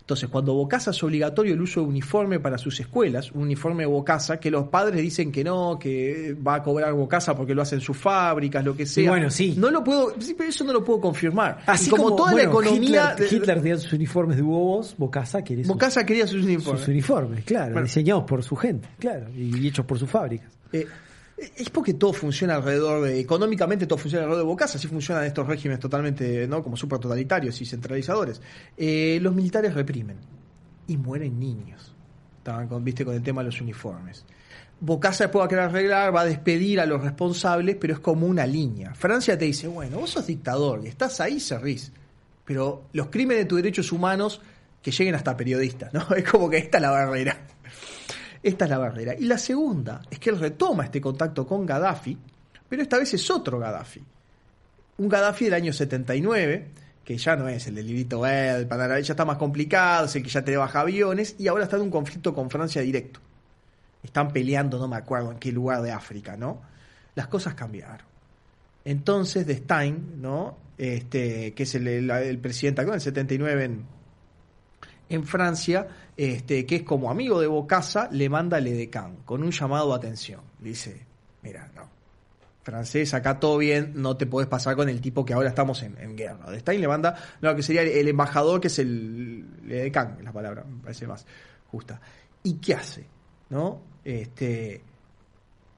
Entonces, cuando Bocasa es obligatorio el uso de uniforme para sus escuelas, un uniforme de Bocasa, que los padres dicen que no, que va a cobrar Bocasa porque lo hacen en sus fábricas, lo que sea. bueno, sí. No lo puedo, sí, pero eso no lo puedo confirmar. Así Y como, toda bueno, la economía. Hitler, Hitler tenía sus uniformes de Hugo Boss, Bocasa quería sus, Bocasa quería sus uniformes. sus uniformes, claro, Bueno. diseñados por su gente, claro, y hechos por sus fábricas. Eh, es porque todo funciona alrededor de, económicamente todo funciona alrededor de Bocasa, así funcionan estos regímenes totalmente, ¿no? Como super totalitarios y centralizadores. Eh, los militares reprimen y mueren niños. Estaban con, viste, con el tema de los uniformes. Bocasa después va a querer arreglar, va a despedir a los responsables, pero es como una línea. Francia te dice, bueno, vos sos dictador y estás ahí, servís. Pero los crímenes de tus derechos humanos que lleguen hasta periodistas, ¿no? Es como que esta es la barrera. Esta es la barrera. Y la segunda es que él retoma este contacto con Gaddafi, pero esta vez es otro Gaddafi. Un Gaddafi del año 79, que ya no es el del librito el Panara, ya está más complicado, es el que ya te baja aviones, y ahora está en un conflicto con Francia directo. Están peleando, no me acuerdo en qué lugar de África, ¿no? Las cosas cambiaron. Entonces, de Stein, ¿no? Este, que es el, el- el presidente actual, el 79 en, en Francia, este, que es como amigo de Bocasa, le manda al edecán con un llamado de atención. Dice, mira, no, francés, acá todo bien, no te podés pasar con el tipo que ahora estamos en, en guerra. De Stein le manda lo que sería el, embajador, que es el, el edecán, la palabra, me parece más justa. ¿Y qué hace? ¿No? Este,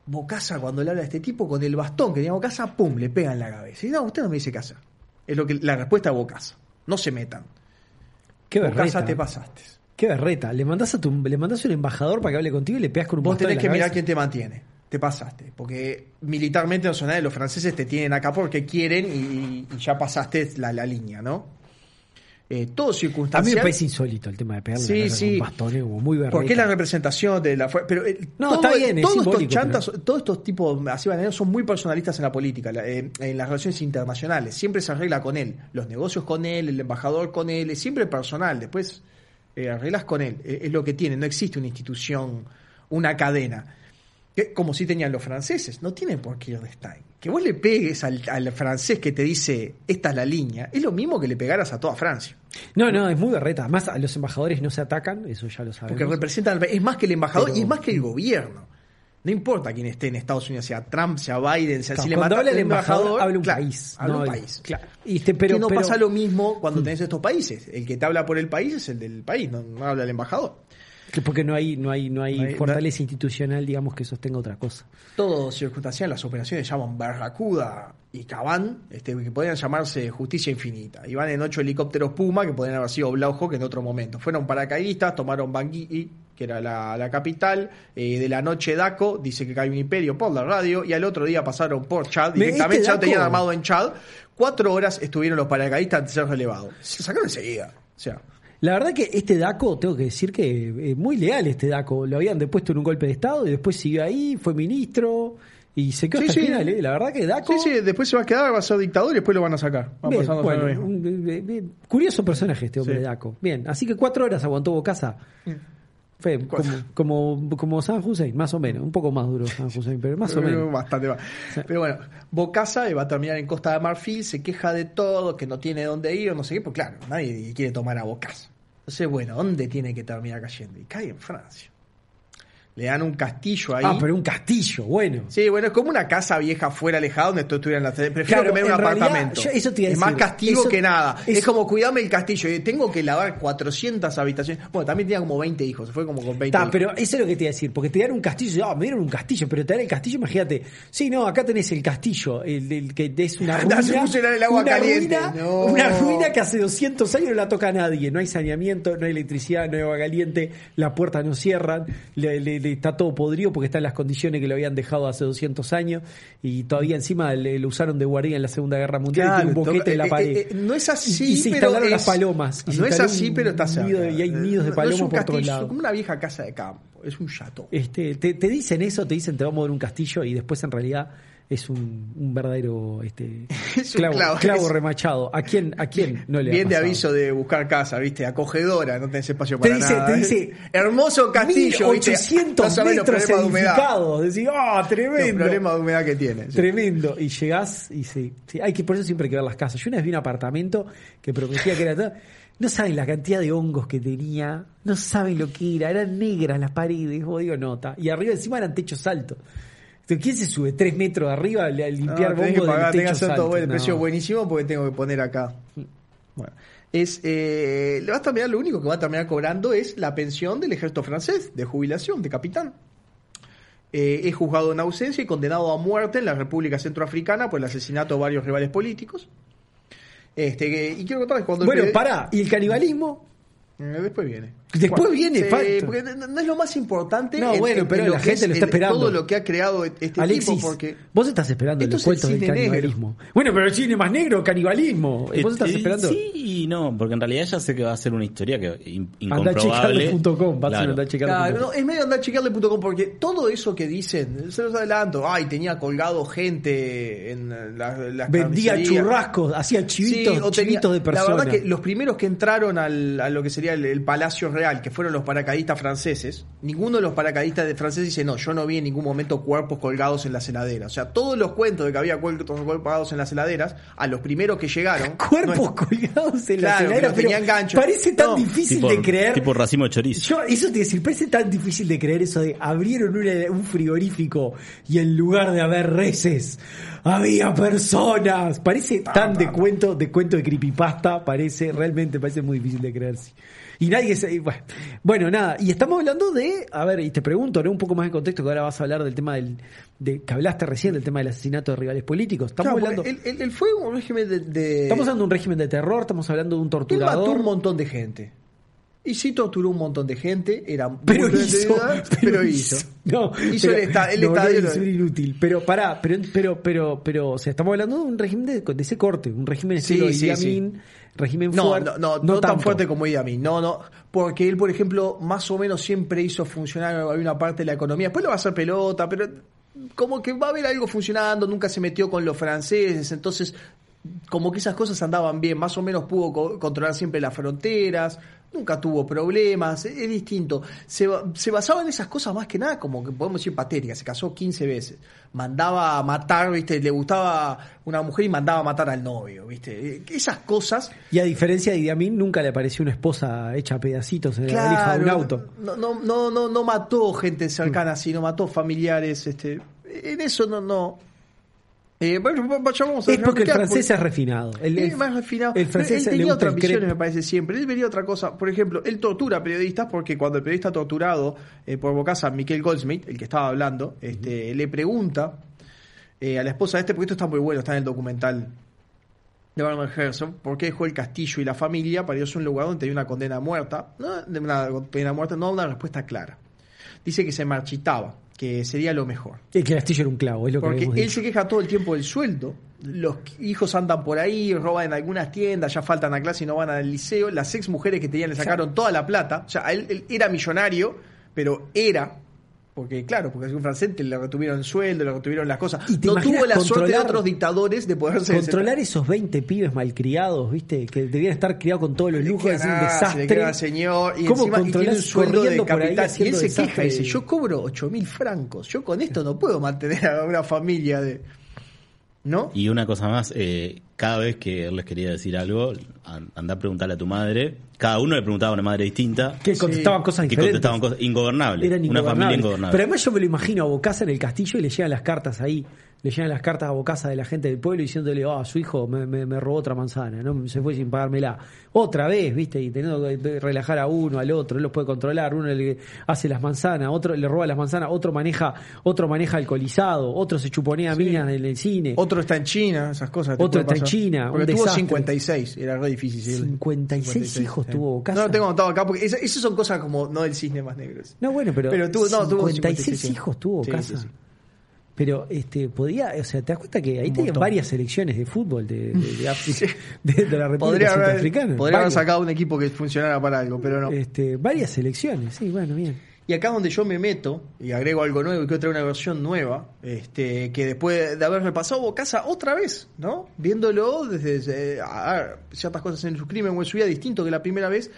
Bocasa cuando le habla a este tipo con el bastón que tenía Bocasa, pum, le pega en la cabeza. Y no, usted no me dice qué hacer. Es lo que la respuesta de Bocasa. No se metan. Qué Bocasa te pasaste. Qué berreta. Le mandás a tu, le mandás a un embajador para que hable contigo y le pegas con un Vos tenés en que mirar quién te mantiene. Te pasaste. Porque militarmente no son nadie. Los franceses te tienen acá porque quieren y, y ya pasaste la, la línea, ¿no? Eh, todo A mí me parece insólito el tema de pegarle Sí, sí. con un bastón, como muy berreta. Porque es la representación de la fuerza. Pero eh, No, todo- está bien, es todos estos chantas, pero- todos estos tipos así bananeros son muy personalistas en la política, la- eh, en las relaciones internacionales. Siempre se arregla con él. Los negocios con él, el embajador con él, es siempre personal. Después eh, arreglas con él. Eh, es lo que tiene. No existe una institución, una cadena. Que- como si tenían los franceses. No tienen por qué ir de Stein. Que vos le pegues al, al francés que te dice esta es la línea, es lo mismo que le pegaras a toda Francia. No, no, es muy berreta. Además, a los embajadores no se atacan, eso ya lo sabemos. Porque representan, es más que el embajador Pero- y es más que el gobierno. No importa quién esté en Estados Unidos, sea Trump, sea Biden, sea Claro, si le el al embajador, habla un claro, país. Habla no un país. Claro. Y este, pero, que no pero- pasa lo mismo cuando tenés estos países. El que te habla por el país es el del país, no, no habla el embajador. que porque no hay, no hay, no hay No hay- fortaleza institucional, digamos, que sostenga otra cosa. Todo circunstancial, las operaciones llaman Barracuda y Cabán, este, que podrían llamarse Justicia Infinita. Y van en ocho helicópteros Puma, que podrían haber sido Blauhawk en otro momento. Fueron paracaidistas, tomaron Bangui, que era la, la capital, eh, de la noche Daco, dice que cae un imperio por la radio, y al otro día pasaron por Chad, Me- directamente ya lo tenían armado en Chad. Cuatro horas estuvieron los paracaidistas antes de ser relevados. Se sacaron enseguida. O sea, La verdad que este DACO, tengo que decir que eh, muy leal este DACO. Lo habían depuesto en un golpe de Estado y después siguió ahí, fue ministro y se quedó Sí, hasta sí. final. ¿eh? La verdad que DACO... sí, sí, después se va a quedar, va a ser dictador y después lo van a sacar. Va Bien, pasando bueno, lo mismo. un- curioso personaje este hombre Sí. Daco. Bien, así que cuatro horas aguantó Bocasa. Fue como, como, como San Hussein, más o menos. Un poco más duro San Hussein, pero más o menos. Bastante más. Pero bueno, Bocasa va a terminar en Costa de Marfil, se queja de todo, que no tiene dónde ir, o no sé qué, pues claro, nadie quiere tomar a Bocasa. Entonces, bueno, ¿dónde tiene que terminar cayendo? Y cae en Francia. Le dan un castillo ahí. Ah, pero un castillo, bueno. Sí, bueno, es como una casa vieja fuera alejada donde tú estuvieras en la Prefiero Claro, que me dé un realidad, apartamento. yo- eso te iba a es más castigo Eso- que nada. eso- es como cuidame el castillo. Tengo que lavar 400 habitaciones. Bueno, también tenía como 20 hijos. Se fue como con 20 Ta, hijos. pero eso es lo que te iba a decir, porque te dan un castillo, ah, me dieron un castillo, pero te dan el castillo, imagínate, sí, no, acá tenés el castillo, el, el que es una ruina, Hace funcionar el agua una caliente. ruina, No. una ruina que hace 200 años no la toca a nadie, no hay saneamiento, no hay electricidad, no hay agua caliente, las puertas no cierran, le- le- está todo podrido porque está en las condiciones que lo habían dejado hace 200 años y todavía encima le, lo usaron de guardia en la Segunda Guerra Mundial y Claro, tiene un boquete en la eh, pared. eh, eh, no es así, Y, y se pero instalaron es- las palomas. y No es así, pero está cerca. de- y hay nidos de No palomas es un por todos lados. como una vieja casa de campo. Es un chateau. Este, te, te dicen eso, te dicen te vamos a dar un castillo y después en realidad es un, un verdadero este, Es un clavo, clavo, clavo es- remachado. ¿A quién, a quién no le Bien de aviso de buscar casa, ¿viste? Acogedora, no tenés espacio para dice- nada. te dice, Hermoso castillo, ¿viste? 1800 No sabés los metros problemas de humedad. edificados. Decís, ¡ah, Los tremendo! problemas de humedad que tiene. sí. Tremendo. Y llegás y sí, sí, hay que, por eso siempre hay que ver las casas. Yo una vez vi un apartamento que prometía que era todo. No saben la cantidad de hongos que tenía, no saben lo que era, eran negras las paredes, vos digo nota. Y arriba encima eran techos altos. ¿Quién se sube tres metros de arriba a No, limpiar tenés que hongos pagar, del que techo todo el alto? precio No. buenísimo porque tengo que poner acá. Bueno, es, eh, le va a terminar, lo único que va a terminar cobrando es la pensión del ejército francés de jubilación, de capitán. Eh, es juzgado en ausencia y condenado a muerte en la República Centroafricana por el asesinato de varios rivales políticos. Este, que- y quiero contarles cuando el Bueno, periodi- pará, ¿y el canibalismo? Eh, Después viene. Después viene, porque no es lo más importante. No, bueno, pero la que gente es lo está esperando. Todo lo que ha creado este Alexis, tipo, porque vos estás esperando Esto los es el cuentos del negro. canibalismo. Bueno, pero el cine más negro, canibalismo. Eh, ¿Vos estás eh, esperando? Sí y no, porque en realidad ya sé que va a ser una historia que in- incomprobable. checarle.com, vas a Claro. andar a checarle Claro, no, es medio andar a chequearle.com porque todo eso que dicen, se los adelanto, ay, tenía colgado gente en las, las Vendía churrascos, hacía chivitos, Sí, o tenía- chivitos de personas. La verdad que los primeros que entraron al, a lo que sería el, el Palacio Real, que fueron los paracaidistas franceses, ninguno de los paracaidistas de franceses dice, no, yo no vi en ningún momento cuerpos colgados en las heladeras. O sea, todos los cuentos de que había cuerpos colgados en las heladeras, a los primeros que llegaron... Cuerpos no- colgados en Claro, la que heladera, no pero tenían gancho. Parece tan No, difícil tipo, de creer. tipo racimo de chorizo. Yo, eso te decir, parece tan difícil de creer eso de abrieron una- un frigorífico y en lugar de haber reses, había personas. Parece tan de cuento, de cuento de creepypasta, parece, realmente parece muy difícil de creerse. Y nadie se, bueno, bueno, nada, y estamos hablando de, a ver, y te pregunto, ¿no? Un poco más en contexto, que ahora vas a hablar del tema del, de, que hablaste recién del tema del asesinato de rivales políticos. Estamos Claro, hablando, él, fue un régimen de... de- estamos hablando de un régimen de terror, estamos hablando de un Él mató torturador. un montón de gente. Y sí torturó un montón de gente, era pero muy hizo, pero, pero hizo. No, Hizo pero- el, esta- el no, estadio. no, es un inútil. Pero pará, pero, pero, pero, pero, o sea, estamos hablando de un régimen de, de ese corte, un régimen Sí, estilo sí, sí. Amin, régimen No, fuerte. no, no, no, tan fuerte como Idi Amin. No, no. Porque él, por ejemplo, más o menos siempre hizo funcionar alguna parte de la economía. Después lo va a hacer pelota, pero como que va a haber algo funcionando. Nunca se metió con los franceses. Entonces, como que esas cosas andaban bien. Más o menos pudo co- controlar siempre las fronteras. Nunca tuvo problemas. Es, es distinto. Se, se basaba en esas cosas más que nada, como que podemos decir patéticas. Se casó 15 veces. Mandaba a matar, ¿viste? Le gustaba una mujer y mandaba a matar al novio, ¿viste? Eh, Esas cosas. Y a diferencia de Idi Amin, nunca le apareció una esposa hecha a pedacitos en la valija de un auto. No, no, no, no, no mató gente cercana así, no mató familiares, este, en eso no, no. Eh, bueno, vayamos a Es porque el francés porque- es refinado. El, es más refinado. El francés él tenía otras visiones, me parece siempre. Él vería otra cosa. Por ejemplo, él tortura a periodistas porque cuando el periodista torturado eh, por Bocasa, Miquel Goldsmith, el que estaba hablando, este, le pregunta eh, a la esposa de este, porque esto está muy bueno, está en el documental de Werner Herzog, por qué dejó el castillo y la familia para irse a un lugar donde tenía una condena muerta, no, una condena muerta, no una respuesta clara. Dice que se marchitaba, que sería lo mejor. el que Castillo era un clavo, es lo que Porque él dicho. se queja todo el tiempo del sueldo. Los hijos andan por ahí, roban en algunas tiendas, ya faltan a clase y no van al liceo. Las ex mujeres que tenían le sacaron toda la plata. O sea, él, él era millonario, pero era. Porque, claro, porque es un francés, le retuvieron el sueldo, le retuvieron las cosas. ¿Y No tuvo la suerte de otros dictadores de poderse Controlar esos 20 pibes malcriados, ¿viste? Que debían estar criados con todos los lujos, es un se desastre. señor y ¿Cómo encima y tiene un sueldo de capital. Y él se queja y dice, yo cobro 8 mil francos, yo con esto no puedo mantener a una familia de... ¿No? Y una cosa más, eh, cada vez que él les quería decir algo, an- andá a preguntarle a tu madre. Cada uno le preguntaba a una madre distinta. Que contestaban cosas que diferentes. contestaban cosas ingobernables. Eran una familia ingobernables. ingobernable. Pero además yo me lo imagino a Bocasa en el castillo y le llegan las cartas ahí. Le llegan las cartas a Bocasa de la gente del pueblo diciéndole, ah, su hijo me, me- me robó otra manzana, no se fue sin pagármela. Otra vez, ¿viste? Y teniendo que relajar a uno, al otro, él los puede controlar, uno le hace las manzanas, otro le roba las manzanas, otro maneja, otro maneja alcoholizado, otro se chuponea minas en el cine. Otro está en China, esas cosas. Otro está en. China, Porque un tuvo desastre. 56, era re difícil. sí. 56 hijos tuvo Bocasa. No lo tengo anotado acá porque esas, esas son cosas como no del cisne más negro. No, bueno, pero, Pero tuvo- no, tuvo 56 56 hijos tuvo Sí, casa. sí, sí. Pero este podía, o sea, te das cuenta que ahí Un tenían montón. varias selecciones de fútbol de, de, de África- de- de la República Centroafricana. podría haber sacado un equipo que funcionara para algo, pero no. Este, varias selecciones, sí, bueno, bien. Y acá es donde yo me meto y agrego algo nuevo y quiero traer una versión nueva, este, que después de haber repasado Bocasa otra vez, ¿no? Viéndolo desde, eh, a ver, ciertas cosas en su crimen o en su vida distinto que la primera vez,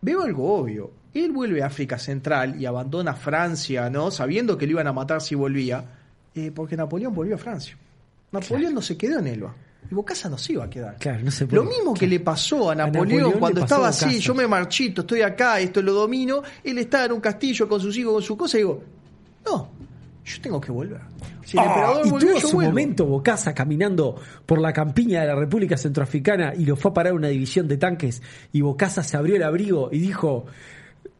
veo algo obvio. Él vuelve a África Central y abandona Francia, ¿no? Sabiendo que lo iban a matar si volvía, eh, porque Napoleón volvió a Francia. Napoleón no se quedó en Elba. Y Bocasa no se iba a quedar. Claro, no se Lo puede- mismo que claro. le pasó a Napoleón, Napoleón cuando estaba así, yo me marchito, estoy acá, esto lo domino, él estaba en un castillo con sus hijos, con su cosa, y digo, no, yo tengo que volver. Si el Ah, y volvió, tuvo su vuelvo. momento Bocasa caminando por la campiña de la República Centroafricana y lo fue a parar una división de tanques y Bocasa se abrió el abrigo y dijo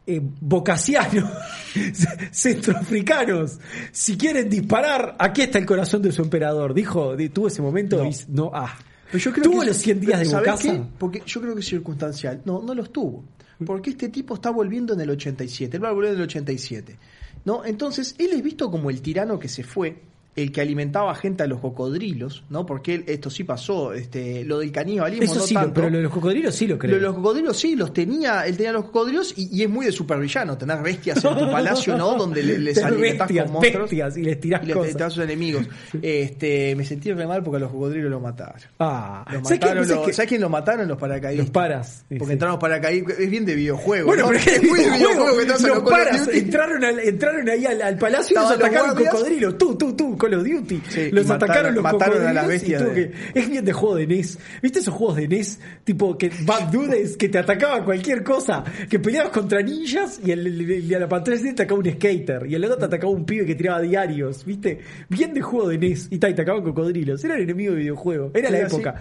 eh, centroafricanos si quieren disparar aquí está el corazón de su emperador dijo di- tuvo ese momento No. y no ah Pero yo creo tuvo que- los 100 días de ¿sabés Bocasa qué? Porque yo creo que es circunstancial. No, no los tuvo. Porque este tipo está volviendo en el 87. Él va a volver en el 87. ¿No? Entonces, él es visto como el tirano que se fue, el que alimentaba gente a los cocodrilos, ¿no? Porque esto sí pasó, este, lo del caníbalismo eso no sí tanto. pero lo de los cocodrilos sí lo creo Lo de los cocodrilos sí, los tenía, él tenía los cocodrilos y, y es muy de supervillano, tener bestias en tu palacio, ¿no? Donde le- les alimentás bestias, con monstruos bestias y les tirás y les cosas. a sus enemigos. Este, me sentí re mal porque a los cocodrilos lo mataron. ah ¿sabes mataron ¿Sabes los- quién lo mataron? Los paracaidistas. los paras sí, Porque sí. entraron los paracaidistas. Es bien de videojuego. Bueno, ¿no? pero es muy de videojuego que los los paras entraron, al- entraron ahí al, al palacio y los los atacaron cocodrilos. Tú, tú, tú, Call of Duty. Sí, los mataron- atacaron los mataron cocodrilos. a las y bestias de- que- es bien de juego de NES. ¿Viste esos juegos de NES? Tipo que Bad Dudes, que te atacaba cualquier cosa. Que peleabas contra ninjas y, el, el- el- a la pantalla te atacaba un skater. Y el otro te atacaba un pibe que tiraba diarios. ¿Viste? Bien de juego de NES. Y, ta, y te atacaban cocodrilos. Era el enemigo de videojuego. Era la así. época.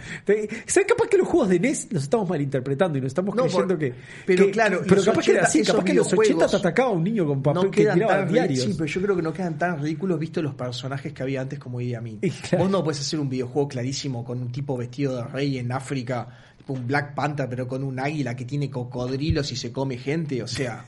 ¿Sabes? Capaz que los juegos de NES los estamos malinterpretando y nos estamos No, creyendo por- que. pero que- claro, pero capaz que era 80, así. Capaz que en los 80 te atacaba un niño con papel no que tiraba diarios. Sí, pero yo creo que no quedan tan ridículos visto los personajes que había antes como Idi Amin. Claro. Vos no puedes hacer un videojuego clarísimo con un tipo vestido de rey en África, tipo un Black Panther, pero con un águila que tiene cocodrilos y se come gente. O sea,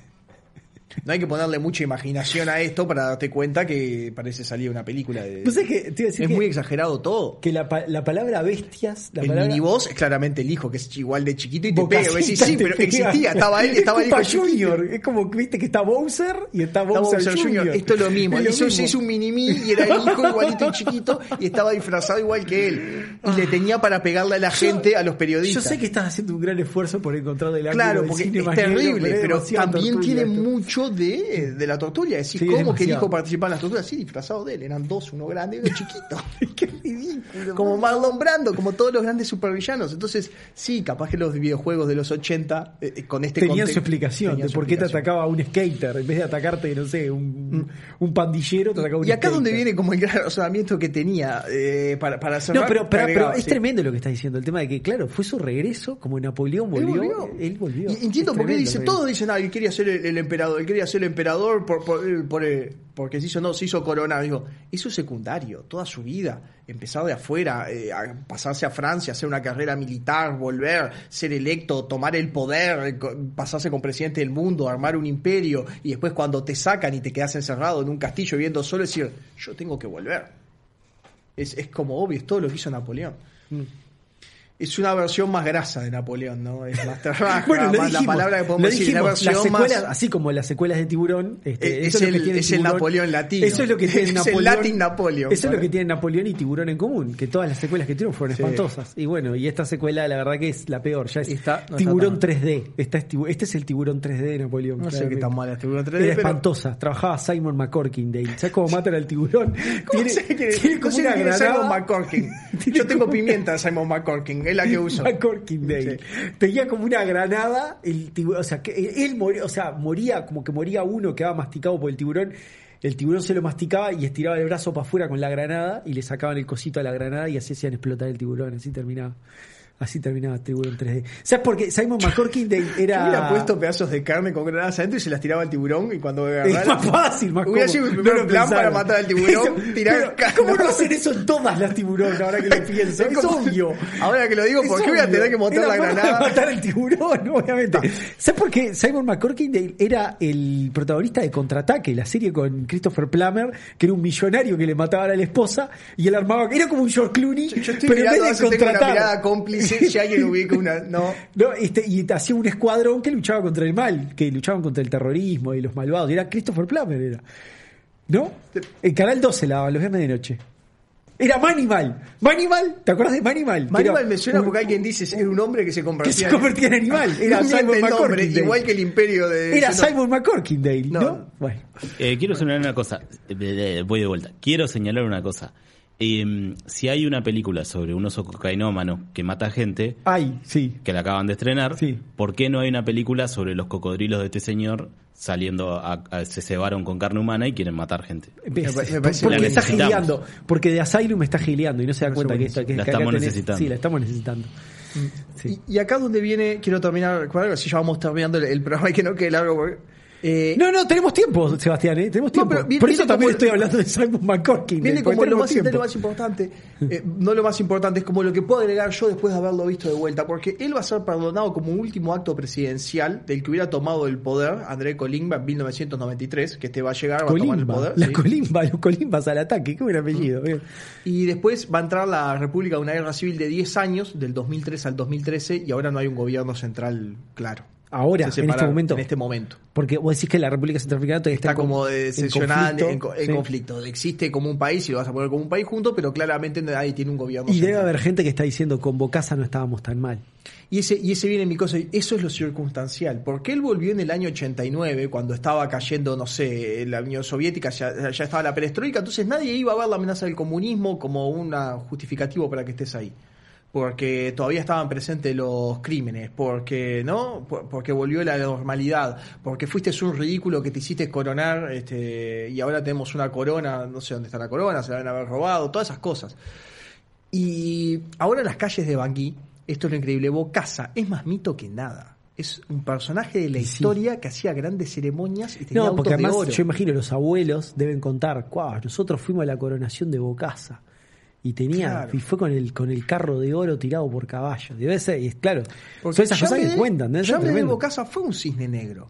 no hay que ponerle mucha imaginación a esto para darte cuenta que parece salir una película de. ¿Vos sabés que te iba a decir es que- muy exagerado todo. que la, pa- la palabra bestias, la el palabra miniboss es claramente el hijo, que es igual de chiquito y te Bocacita pega. Decís, sí, te pero pega. existía, estaba él, estaba el hijo. Junior, es como viste que está Bowser y está Bowser, Bowser Junior. Esto es lo mismo. Es lo hizo, mismo. hizo un mini-me y era el hijo igualito y chiquito y estaba disfrazado igual que él. Y le tenía para pegarle a la gente, a los Yo periodistas. sé que estás haciendo un gran esfuerzo por encontrar el ángulo Claro, porque es terrible, es pero también tiene esto. Mucho de, de la tortura. Es decir, Sí, ¿cómo que demasiado. hijo participaba en las torturas? Sí, disfrazado de él. Eran dos, uno grande y uno chiquito. Qué ridículo. como Marlon Brando, como todos los grandes supervillanos. Entonces, sí, capaz que los videojuegos de los 80, eh, eh, con este Tenían su explicación de por qué te atacaba un skater en vez de atacarte, no sé, un, un pandillero, te atacaba un Y acá skater. donde viene como el gran razonamiento que tenía eh, para, para cerrar. No, pero, pero, pero es sí. tremendo lo que estás diciendo. El tema de que, claro, fue su regreso, como Napoleón Él volvió. volvió. Él volvió. Y entiendo Es por qué dice, todos dicen, ah, él quería ser el, el emperador, quería ser emperador por, eh, porque se hizo, no, se hizo corona. Digo, eso es secundario, toda su vida. Empezar de afuera, eh, a pasarse a Francia, hacer una carrera militar, volver, ser electo, tomar el poder, pasarse con presidente del mundo, armar un imperio, y después cuando te sacan y te quedas encerrado en un castillo viviendo solo, decir, yo tengo que volver. Es, es como obvio, es todo lo que hizo Napoleón. Mm. Es una versión más grasa de Napoleón, ¿no? Es más terraja, Bueno, más la palabra que podemos decir. dijimos, la versión las secuelas, más. así como las secuelas de Tiburón, este, Eh, eso es lo que el- tiene es el. Napoleón latino. Eso es lo que tiene Es el Napoleón. Latin Napoleon, Eso es lo que tienen Napoleón y Tiburón en común, que todas las secuelas que tuvieron fueron Sí. espantosas. Y bueno, y esta secuela la verdad que es la peor, ya es Está- no Tiburón tan 3D. Esta es este es el Tiburón 3D de Napoleón. No sé qué tan mala es Tiburón 3D, Era pero- espantosa. Trabajaba Simon McCorkindale. ¿Sabes cómo matan al tiburón? ¿Cómo tiene es granada. Simon McCorkin? Tiene Yo tengo pimienta Simon McCorkin, es la que uso. McCorkindale. Tenía como una granada, el tiburón, o sea, que él moría, o sea, moría, como que moría uno, quedaba masticado por el tiburón. El tiburón se lo masticaba y estiraba el brazo para afuera con la granada y le sacaban el cosito a la granada y así hacían explotar el tiburón. Así terminaba. Así terminaba Tiburón 3D. ¿Sabes por qué? Simon McCorkindale Yo era. hubiera puesto pedazos de carne con granadas adentro y se las tiraba al tiburón y cuando Es más fácil, más Hubiera sido mi primer plan para matar al tiburón, Eso- tirar pero, carne. ¿Cómo no hacen eso en todas las tiburones ahora que lo pienso? Es, como- obvio. Ahora que lo digo, ¿por Es qué voy a tener que montar Era la granada? matar al tiburón, obviamente. ¿Sabes por qué? Simon McCorkindale era el protagonista de Contraataque, la serie con Christopher Plummer, que era un millonario que le mataba a la esposa y él armaba. Era como un George Clooney, Yo estoy pero en vez de una contratar. mirada cómplice si, si alguien ubica una. No. No, este, y hacía un escuadrón que luchaba contra el mal, que luchaban contra el terrorismo y los malvados. Y era Christopher Plummer, era. ¿No? El canal 12 la los viernes de noche. Era Manimal. Manimal, ¿te acuerdas de Manimal? Manimal era me suena un- porque alguien dice era un hombre que se que convertía, se convertía en animal. Era No Simon nombre, igual que el imperio de. Era no. Simon McCorkindale, ¿no? No. Bueno. Eh, quiero señalar una cosa. Eh, Voy de vuelta. Quiero señalar una cosa. Eh, si hay una película sobre un oso cocainómano que mata gente, Ay, sí. que la acaban de estrenar, Sí. ¿por qué no hay una película sobre los cocodrilos de este señor saliendo a, a- se cebaron con carne humana y quieren matar gente? ¿Ves? me parece porque está gileando. Porque de Asylum está gileando y no se da cuenta que esto que La estamos tenés- necesitando. Sí, la estamos necesitando. Sí. Y, y acá donde viene, quiero terminar con algo, así ya vamos terminando el, el programa y que no quede largo. porque, eh, No, no, tenemos tiempo, Sebastián, ¿eh? Tenemos No, tiempo. pero viene- Por eso también estoy hablando de Simon McCorkindale. Viene como lo más, lo más importante, eh, no lo más importante, es como lo que puedo agregar yo después de haberlo visto de vuelta, porque él va a ser perdonado como último acto presidencial del que hubiera tomado el poder André Colimba en 1993, que este va a llegar, va a tomar el Colimba, poder. la sí. Colimba, los Colimbas al ataque, qué buen apellido. bien. Y después va a entrar la República de una guerra civil de 10 años, del 2003 al 2013, y ahora no hay un gobierno central claro. Ahora, Se en este momento. En este momento. Porque vos decís que la República Centroafricana todavía está, como decepcionada en, conflicto. en co- en Sí. conflicto. Existe como un país y lo vas a poner como un país junto, pero claramente nadie tiene un gobierno Y debe haber gente que está diciendo con Bocasa no estábamos tan mal. Y ese, y ese viene mi cosa, eso es lo circunstancial, porque él volvió en el año 89, cuando estaba cayendo, no sé, la Unión Soviética, ya, ya estaba la perestroika, entonces nadie iba a ver la amenaza del comunismo como un justificativo para que estés ahí. Porque todavía estaban presentes los crímenes, porque no, Por- porque volvió la normalidad, porque fuiste un ridículo que te hiciste coronar, este, y ahora tenemos una corona, no sé dónde está la corona, se la deben haber robado, todas esas cosas. Y ahora en las calles de Bangui, esto es lo increíble, Bocasa es más mito que nada. Es un personaje de la Sí. historia que hacía grandes ceremonias y tenía No, autos porque además de oro. yo imagino los abuelos deben contar, "Cuau, nosotros fuimos a la coronación de Bocasa y tenía Claro. y fue con el con el carro de oro tirado por caballo. Debe ser, y es claro, Porque son esas cosas que cuentan, debe ser tremendo. Bocasa fue un cisne negro.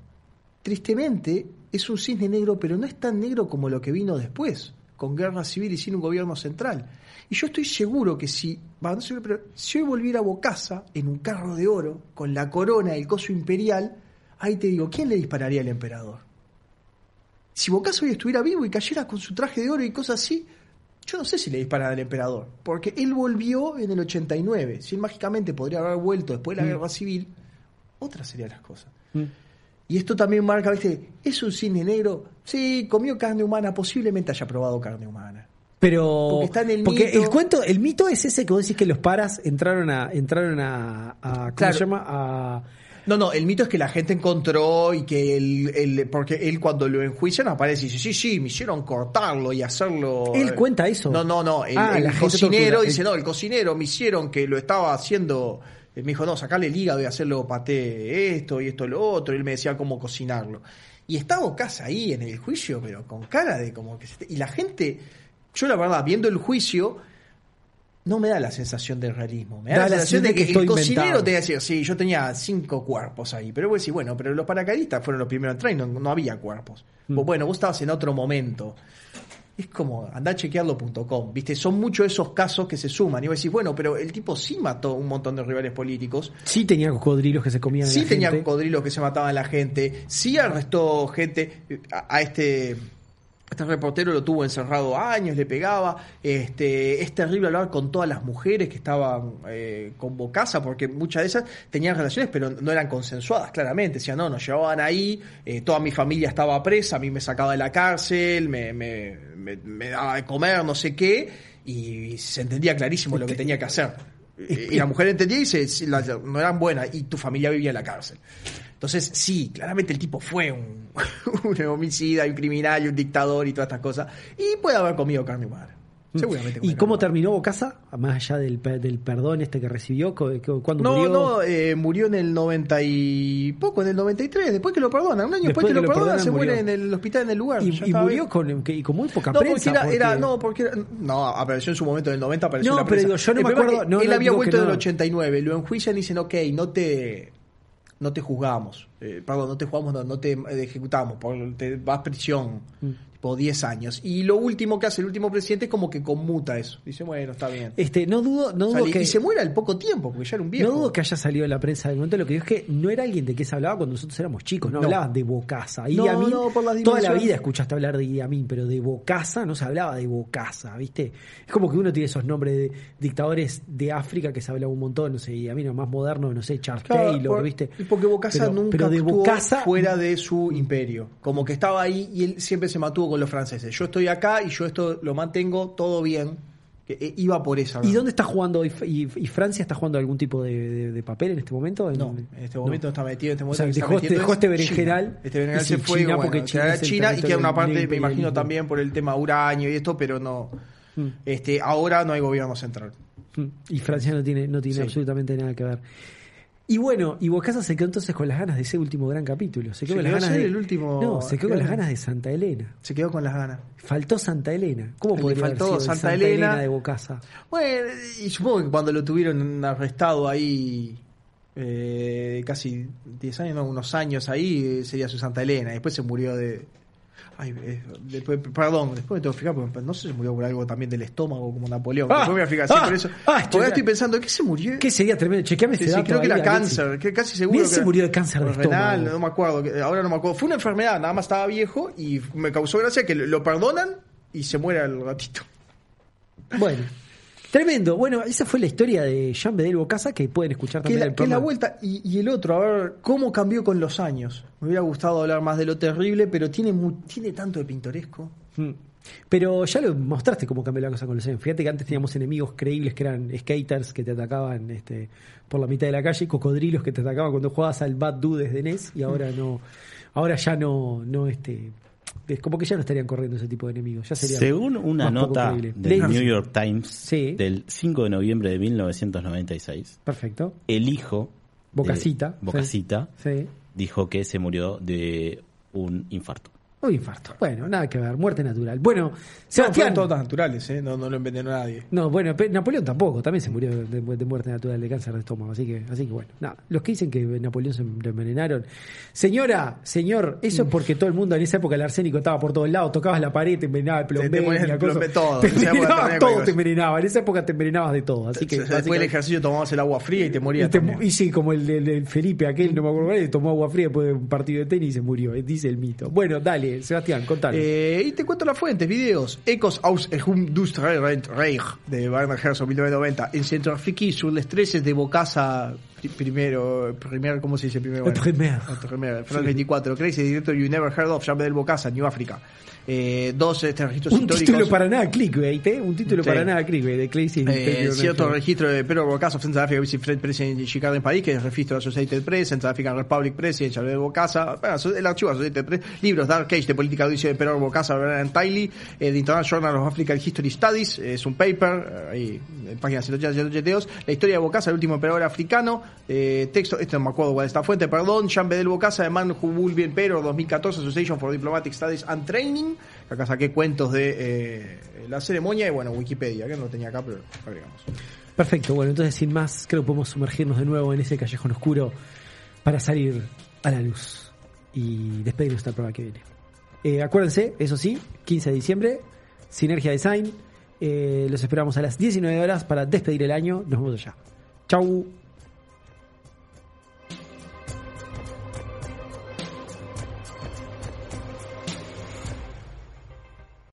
Tristemente, es un cisne negro, pero no es tan negro como lo que vino después, con guerra civil y sin un gobierno central. Y yo estoy seguro que si, va, no sé, pero si hoy volviera a Bocasa en un carro de oro, con la corona, el coso imperial, ahí te digo, ¿quién le dispararía al emperador? Si Bocasa hoy estuviera vivo y cayera con su traje de oro y cosas así, yo no sé si le disparan al emperador, porque él volvió en el 89. Si él mágicamente podría haber vuelto después de la guerra civil, otras serían las cosas. Mm. Y esto también marca, ¿viste? ¿Es un cine negro? Sí, comió carne humana, posiblemente haya probado carne humana. Pero Porque está en el porque mito. el cuento, el mito es ese que vos decís que los paras entraron a entraron a, a- ¿cómo Claro. se llama? A No, no, el mito es que la gente encontró y que él, él- porque él cuando lo enjuician aparece y dice, sí, sí, me hicieron cortarlo y hacerlo. Él eh". cuenta eso. No, no, no, el, Ah, el cocinero tortura. dice, El- no, el cocinero me hicieron que lo estaba haciendo, eh, me dijo, no, sacarle el hígado y hacerlo paté esto y esto lo otro, y él me decía cómo cocinarlo. Y estaba Ocasa ahí en el juicio, pero con cara de como que... se- Y la gente, yo la verdad, viendo el juicio, no me da la sensación de realismo. Me da, la, sensación de que, estoy el cocinero inventado. te va a decir, sí, yo tenía cinco cuerpos ahí. Pero vos decís, bueno, pero los paracaidistas fueron los primeros en entrar y no, no había cuerpos. Mm. Bueno, vos estabas en otro momento. Es como, andá a chequearlo.com, ¿viste? Son muchos esos casos que se suman. Y vos decís, bueno, pero el tipo sí mató un montón de rivales políticos. Sí tenía cocodrilos que se comían a Sí la tenía gente. cocodrilos que se mataban a la gente. Sí arrestó gente. eh, A, a este. Este reportero lo tuvo encerrado años, le pegaba. Este, es terrible hablar con todas las mujeres que estaban eh, con Bocasa, porque muchas de esas tenían relaciones, pero no eran consensuadas, claramente. Decían, no, nos llevaban ahí, eh, toda mi familia estaba presa, a mí me sacaba de la cárcel, me, me, me- me daba de comer, no sé qué, y se entendía clarísimo lo que tenía que hacer. Y la mujer entendía y se, la- no eran buenas, y tu familia vivía en la cárcel. Entonces, sí, claramente el tipo fue un, un homicida, un criminal, y un dictador y todas estas cosas. Y puede haber comido carne humana. Seguramente. ¿Y cómo terminó Bocasa? Más allá del, del perdón este que recibió, cu- ¿cuándo murió? No, no, eh, murió en el 90 y poco, en el 93, después que lo perdonan. Un año después, Después que que lo perdonan, perdonan, se muere en el hospital en el lugar. y, murió con, que- y con muy poca No, prensa. porque era, porque- era- no, porque era- no, apareció en su momento en el 90, apareció No, en la pero prensa. digo, yo no El me acuerdo- no, él no, había vuelto en el no. 89, lo enjuician y dicen, ok, no te no te juzgamos, eh, perdón, no te juzgamos, no, no te eh, ejecutamos, te vas a prisión. Mm. Tipo 10 años. Y lo último que hace el último presidente es como que conmuta eso. Dice, bueno, está bien. Este, no dudo, no dudo Salí- que Y se muere al poco tiempo, porque ya era un viejo. No dudo que haya salido en la prensa del momento. Lo que digo es que no era alguien de que se hablaba cuando nosotros éramos chicos. No, No. hablaban de Bocasa. Y No, a mí, no, por las toda la vida escuchaste hablar de Idi Amin, pero de Bocasa no se hablaba de Bocasa, ¿viste? Es como que uno tiene esos nombres de dictadores de África que se hablaba un montón. No sé, Idi Amin, o más moderno, no sé, Charles Claro, Taylor, por- ¿viste? Porque Bocasa Pero- nunca pero de actuó Bocasa fuera de su imperio. Como que estaba ahí y él siempre se mantuvo con los franceses. Yo estoy acá y yo esto lo mantengo todo bien. Que, eh, iba por esa. ¿Y dónde está jugando? ¿Y, y- y Francia está jugando algún tipo de, de- de papel en este momento? En- No, en este momento no está metido, en este O momento sea, que está dejó, metiendo dejó es este berenjenal. China. Este berenjenal se fue, China, bueno, porque China, China y queda una parte, me imagino también por el tema uranio y esto, pero no. Mm. Este, ahora no hay gobierno central. Mm, Y Francia no tiene, no tiene Sí. absolutamente nada que ver. Y bueno, y Bocasa se quedó entonces con las ganas de ese último gran capítulo. Se quedó Se con las ganas de. el último no, se quedó con las ganas de Santa Elena. Se quedó con las ganas. Faltó Santa Elena. ¿Cómo podría haber faltó sido el Santa Santa, Elena. Elena. de Bocasa? Bueno, y supongo que cuando lo tuvieron arrestado ahí eh, casi 10 años, no, unos años ahí, eh, sería su Santa Elena. Después se murió de... Ay, eh, después, perdón, después me tengo que fijar, porque no sé si se murió por algo también del estómago, como Napoleón. Ah, después me voy a fijar, sí, ah, por eso. ah, porque ahora estoy pensando, ¿qué se murió? ¿Qué sería tremendo? Chequeame Sí, ese sí, dato creo que era cáncer, que casi seguro. Que si era- murió de cáncer de renal, estómago. no me acuerdo, ahora no me acuerdo. Fue una enfermedad, nada más estaba viejo y me causó gracia que lo- lo perdonan y se muere al ratito. Bueno, tremendo. Bueno, esa fue la historia de Jean Bedel Bocasa que pueden escuchar Que también la, el que la vuelta y, y el otro, a ver, ¿cómo cambió con los años? Me hubiera gustado hablar más de lo terrible, pero tiene, mu- tiene tanto de pintoresco. Mm. Pero ya lo mostraste cómo cambió la cosa con los años. Fíjate que antes teníamos enemigos creíbles que eran skaters que te atacaban este, por la mitad de la calle, cocodrilos que te atacaban cuando jugabas al Bad Dude desde NES y ahora no, ahora ya no, no este, es como que ya no estarían corriendo ese tipo de enemigos. Ya sería Según una nota del New York Times Sí. del 5 de noviembre de 1996, Perfecto. el hijo de Bocasita, Bocasita Sí. dijo que se murió de un infarto. Un infarto. Bueno, nada que ver. Muerte natural. Bueno, No, Sebastián. fueron todas naturales, ¿eh? no, no lo envenenó nadie. No, bueno, Napoleón tampoco, también se murió de, de muerte natural de cáncer de estómago, así que, así que bueno, nada. Los que dicen que Napoleón se lo envenenaron. Señora, señor, eso es porque todo el mundo en esa época el arsénico estaba por todos lados, tocabas la pared, te envenenaba el te plombé, ponías el la cosa. plombe todo, te en esa época envenenaba también todo, te envenenaba. En esa época te envenenabas de todo, así que. Después del ejercicio tomabas el agua fría y te y, morías. te- también. y sí, como el, el- el Felipe aquel, no me acuerdo, tomó agua fría después de un partido de tenis y se murió, dice el mito. Bueno, dale, Sebastián, contale. Eh, y te cuento las fuentes, videos. Ecos aus Reich de Werner Herzog 1990. En Centrafrique sur les 13 de Bocasa pri- primero, primer, ¿cómo se dice primero? El primer. El primer, France 24. Crazy Director You Never Heard of Jean del Bocasa, New Africa. Eh, dos este, registros un históricos. título para nada clickbait, ¿eh? Un título Sí. para nada clickbait de Crazy. Eh, cierto registro de Pedro Bocasa, Central Africa Vice Fred Press en Chicago en París, que es el registro de Associated Press, Central African Republic Press y en Xavier Bocasa, bueno, el archivo de Associated Press, libros Dark Age de política judicia de Pedro Bocasa, Brian Tiley, eh, de International Journal of African History Studies, es un paper, eh, ahí, en página 182, la historia de Bocasa, el último emperador africano, eh, texto, este no me acuerdo cuál es esta fuente, perdón, Jean Bedel Bocasa, de Man Who Will Be Emperor 2014, Association for Diplomatic Studies and Training, acá saqué cuentos de eh, la ceremonia y bueno, Wikipedia, que no lo tenía acá, pero agregamos. Perfecto, bueno, entonces sin más, creo que podemos sumergirnos de nuevo en ese callejón oscuro para salir a la luz y despedirnos hasta el programa que viene. Eh, acuérdense, eso sí, 15 de diciembre, Sinergia Design. los esperamos a las 19 horas para despedir el año. Nos vemos allá. Chau.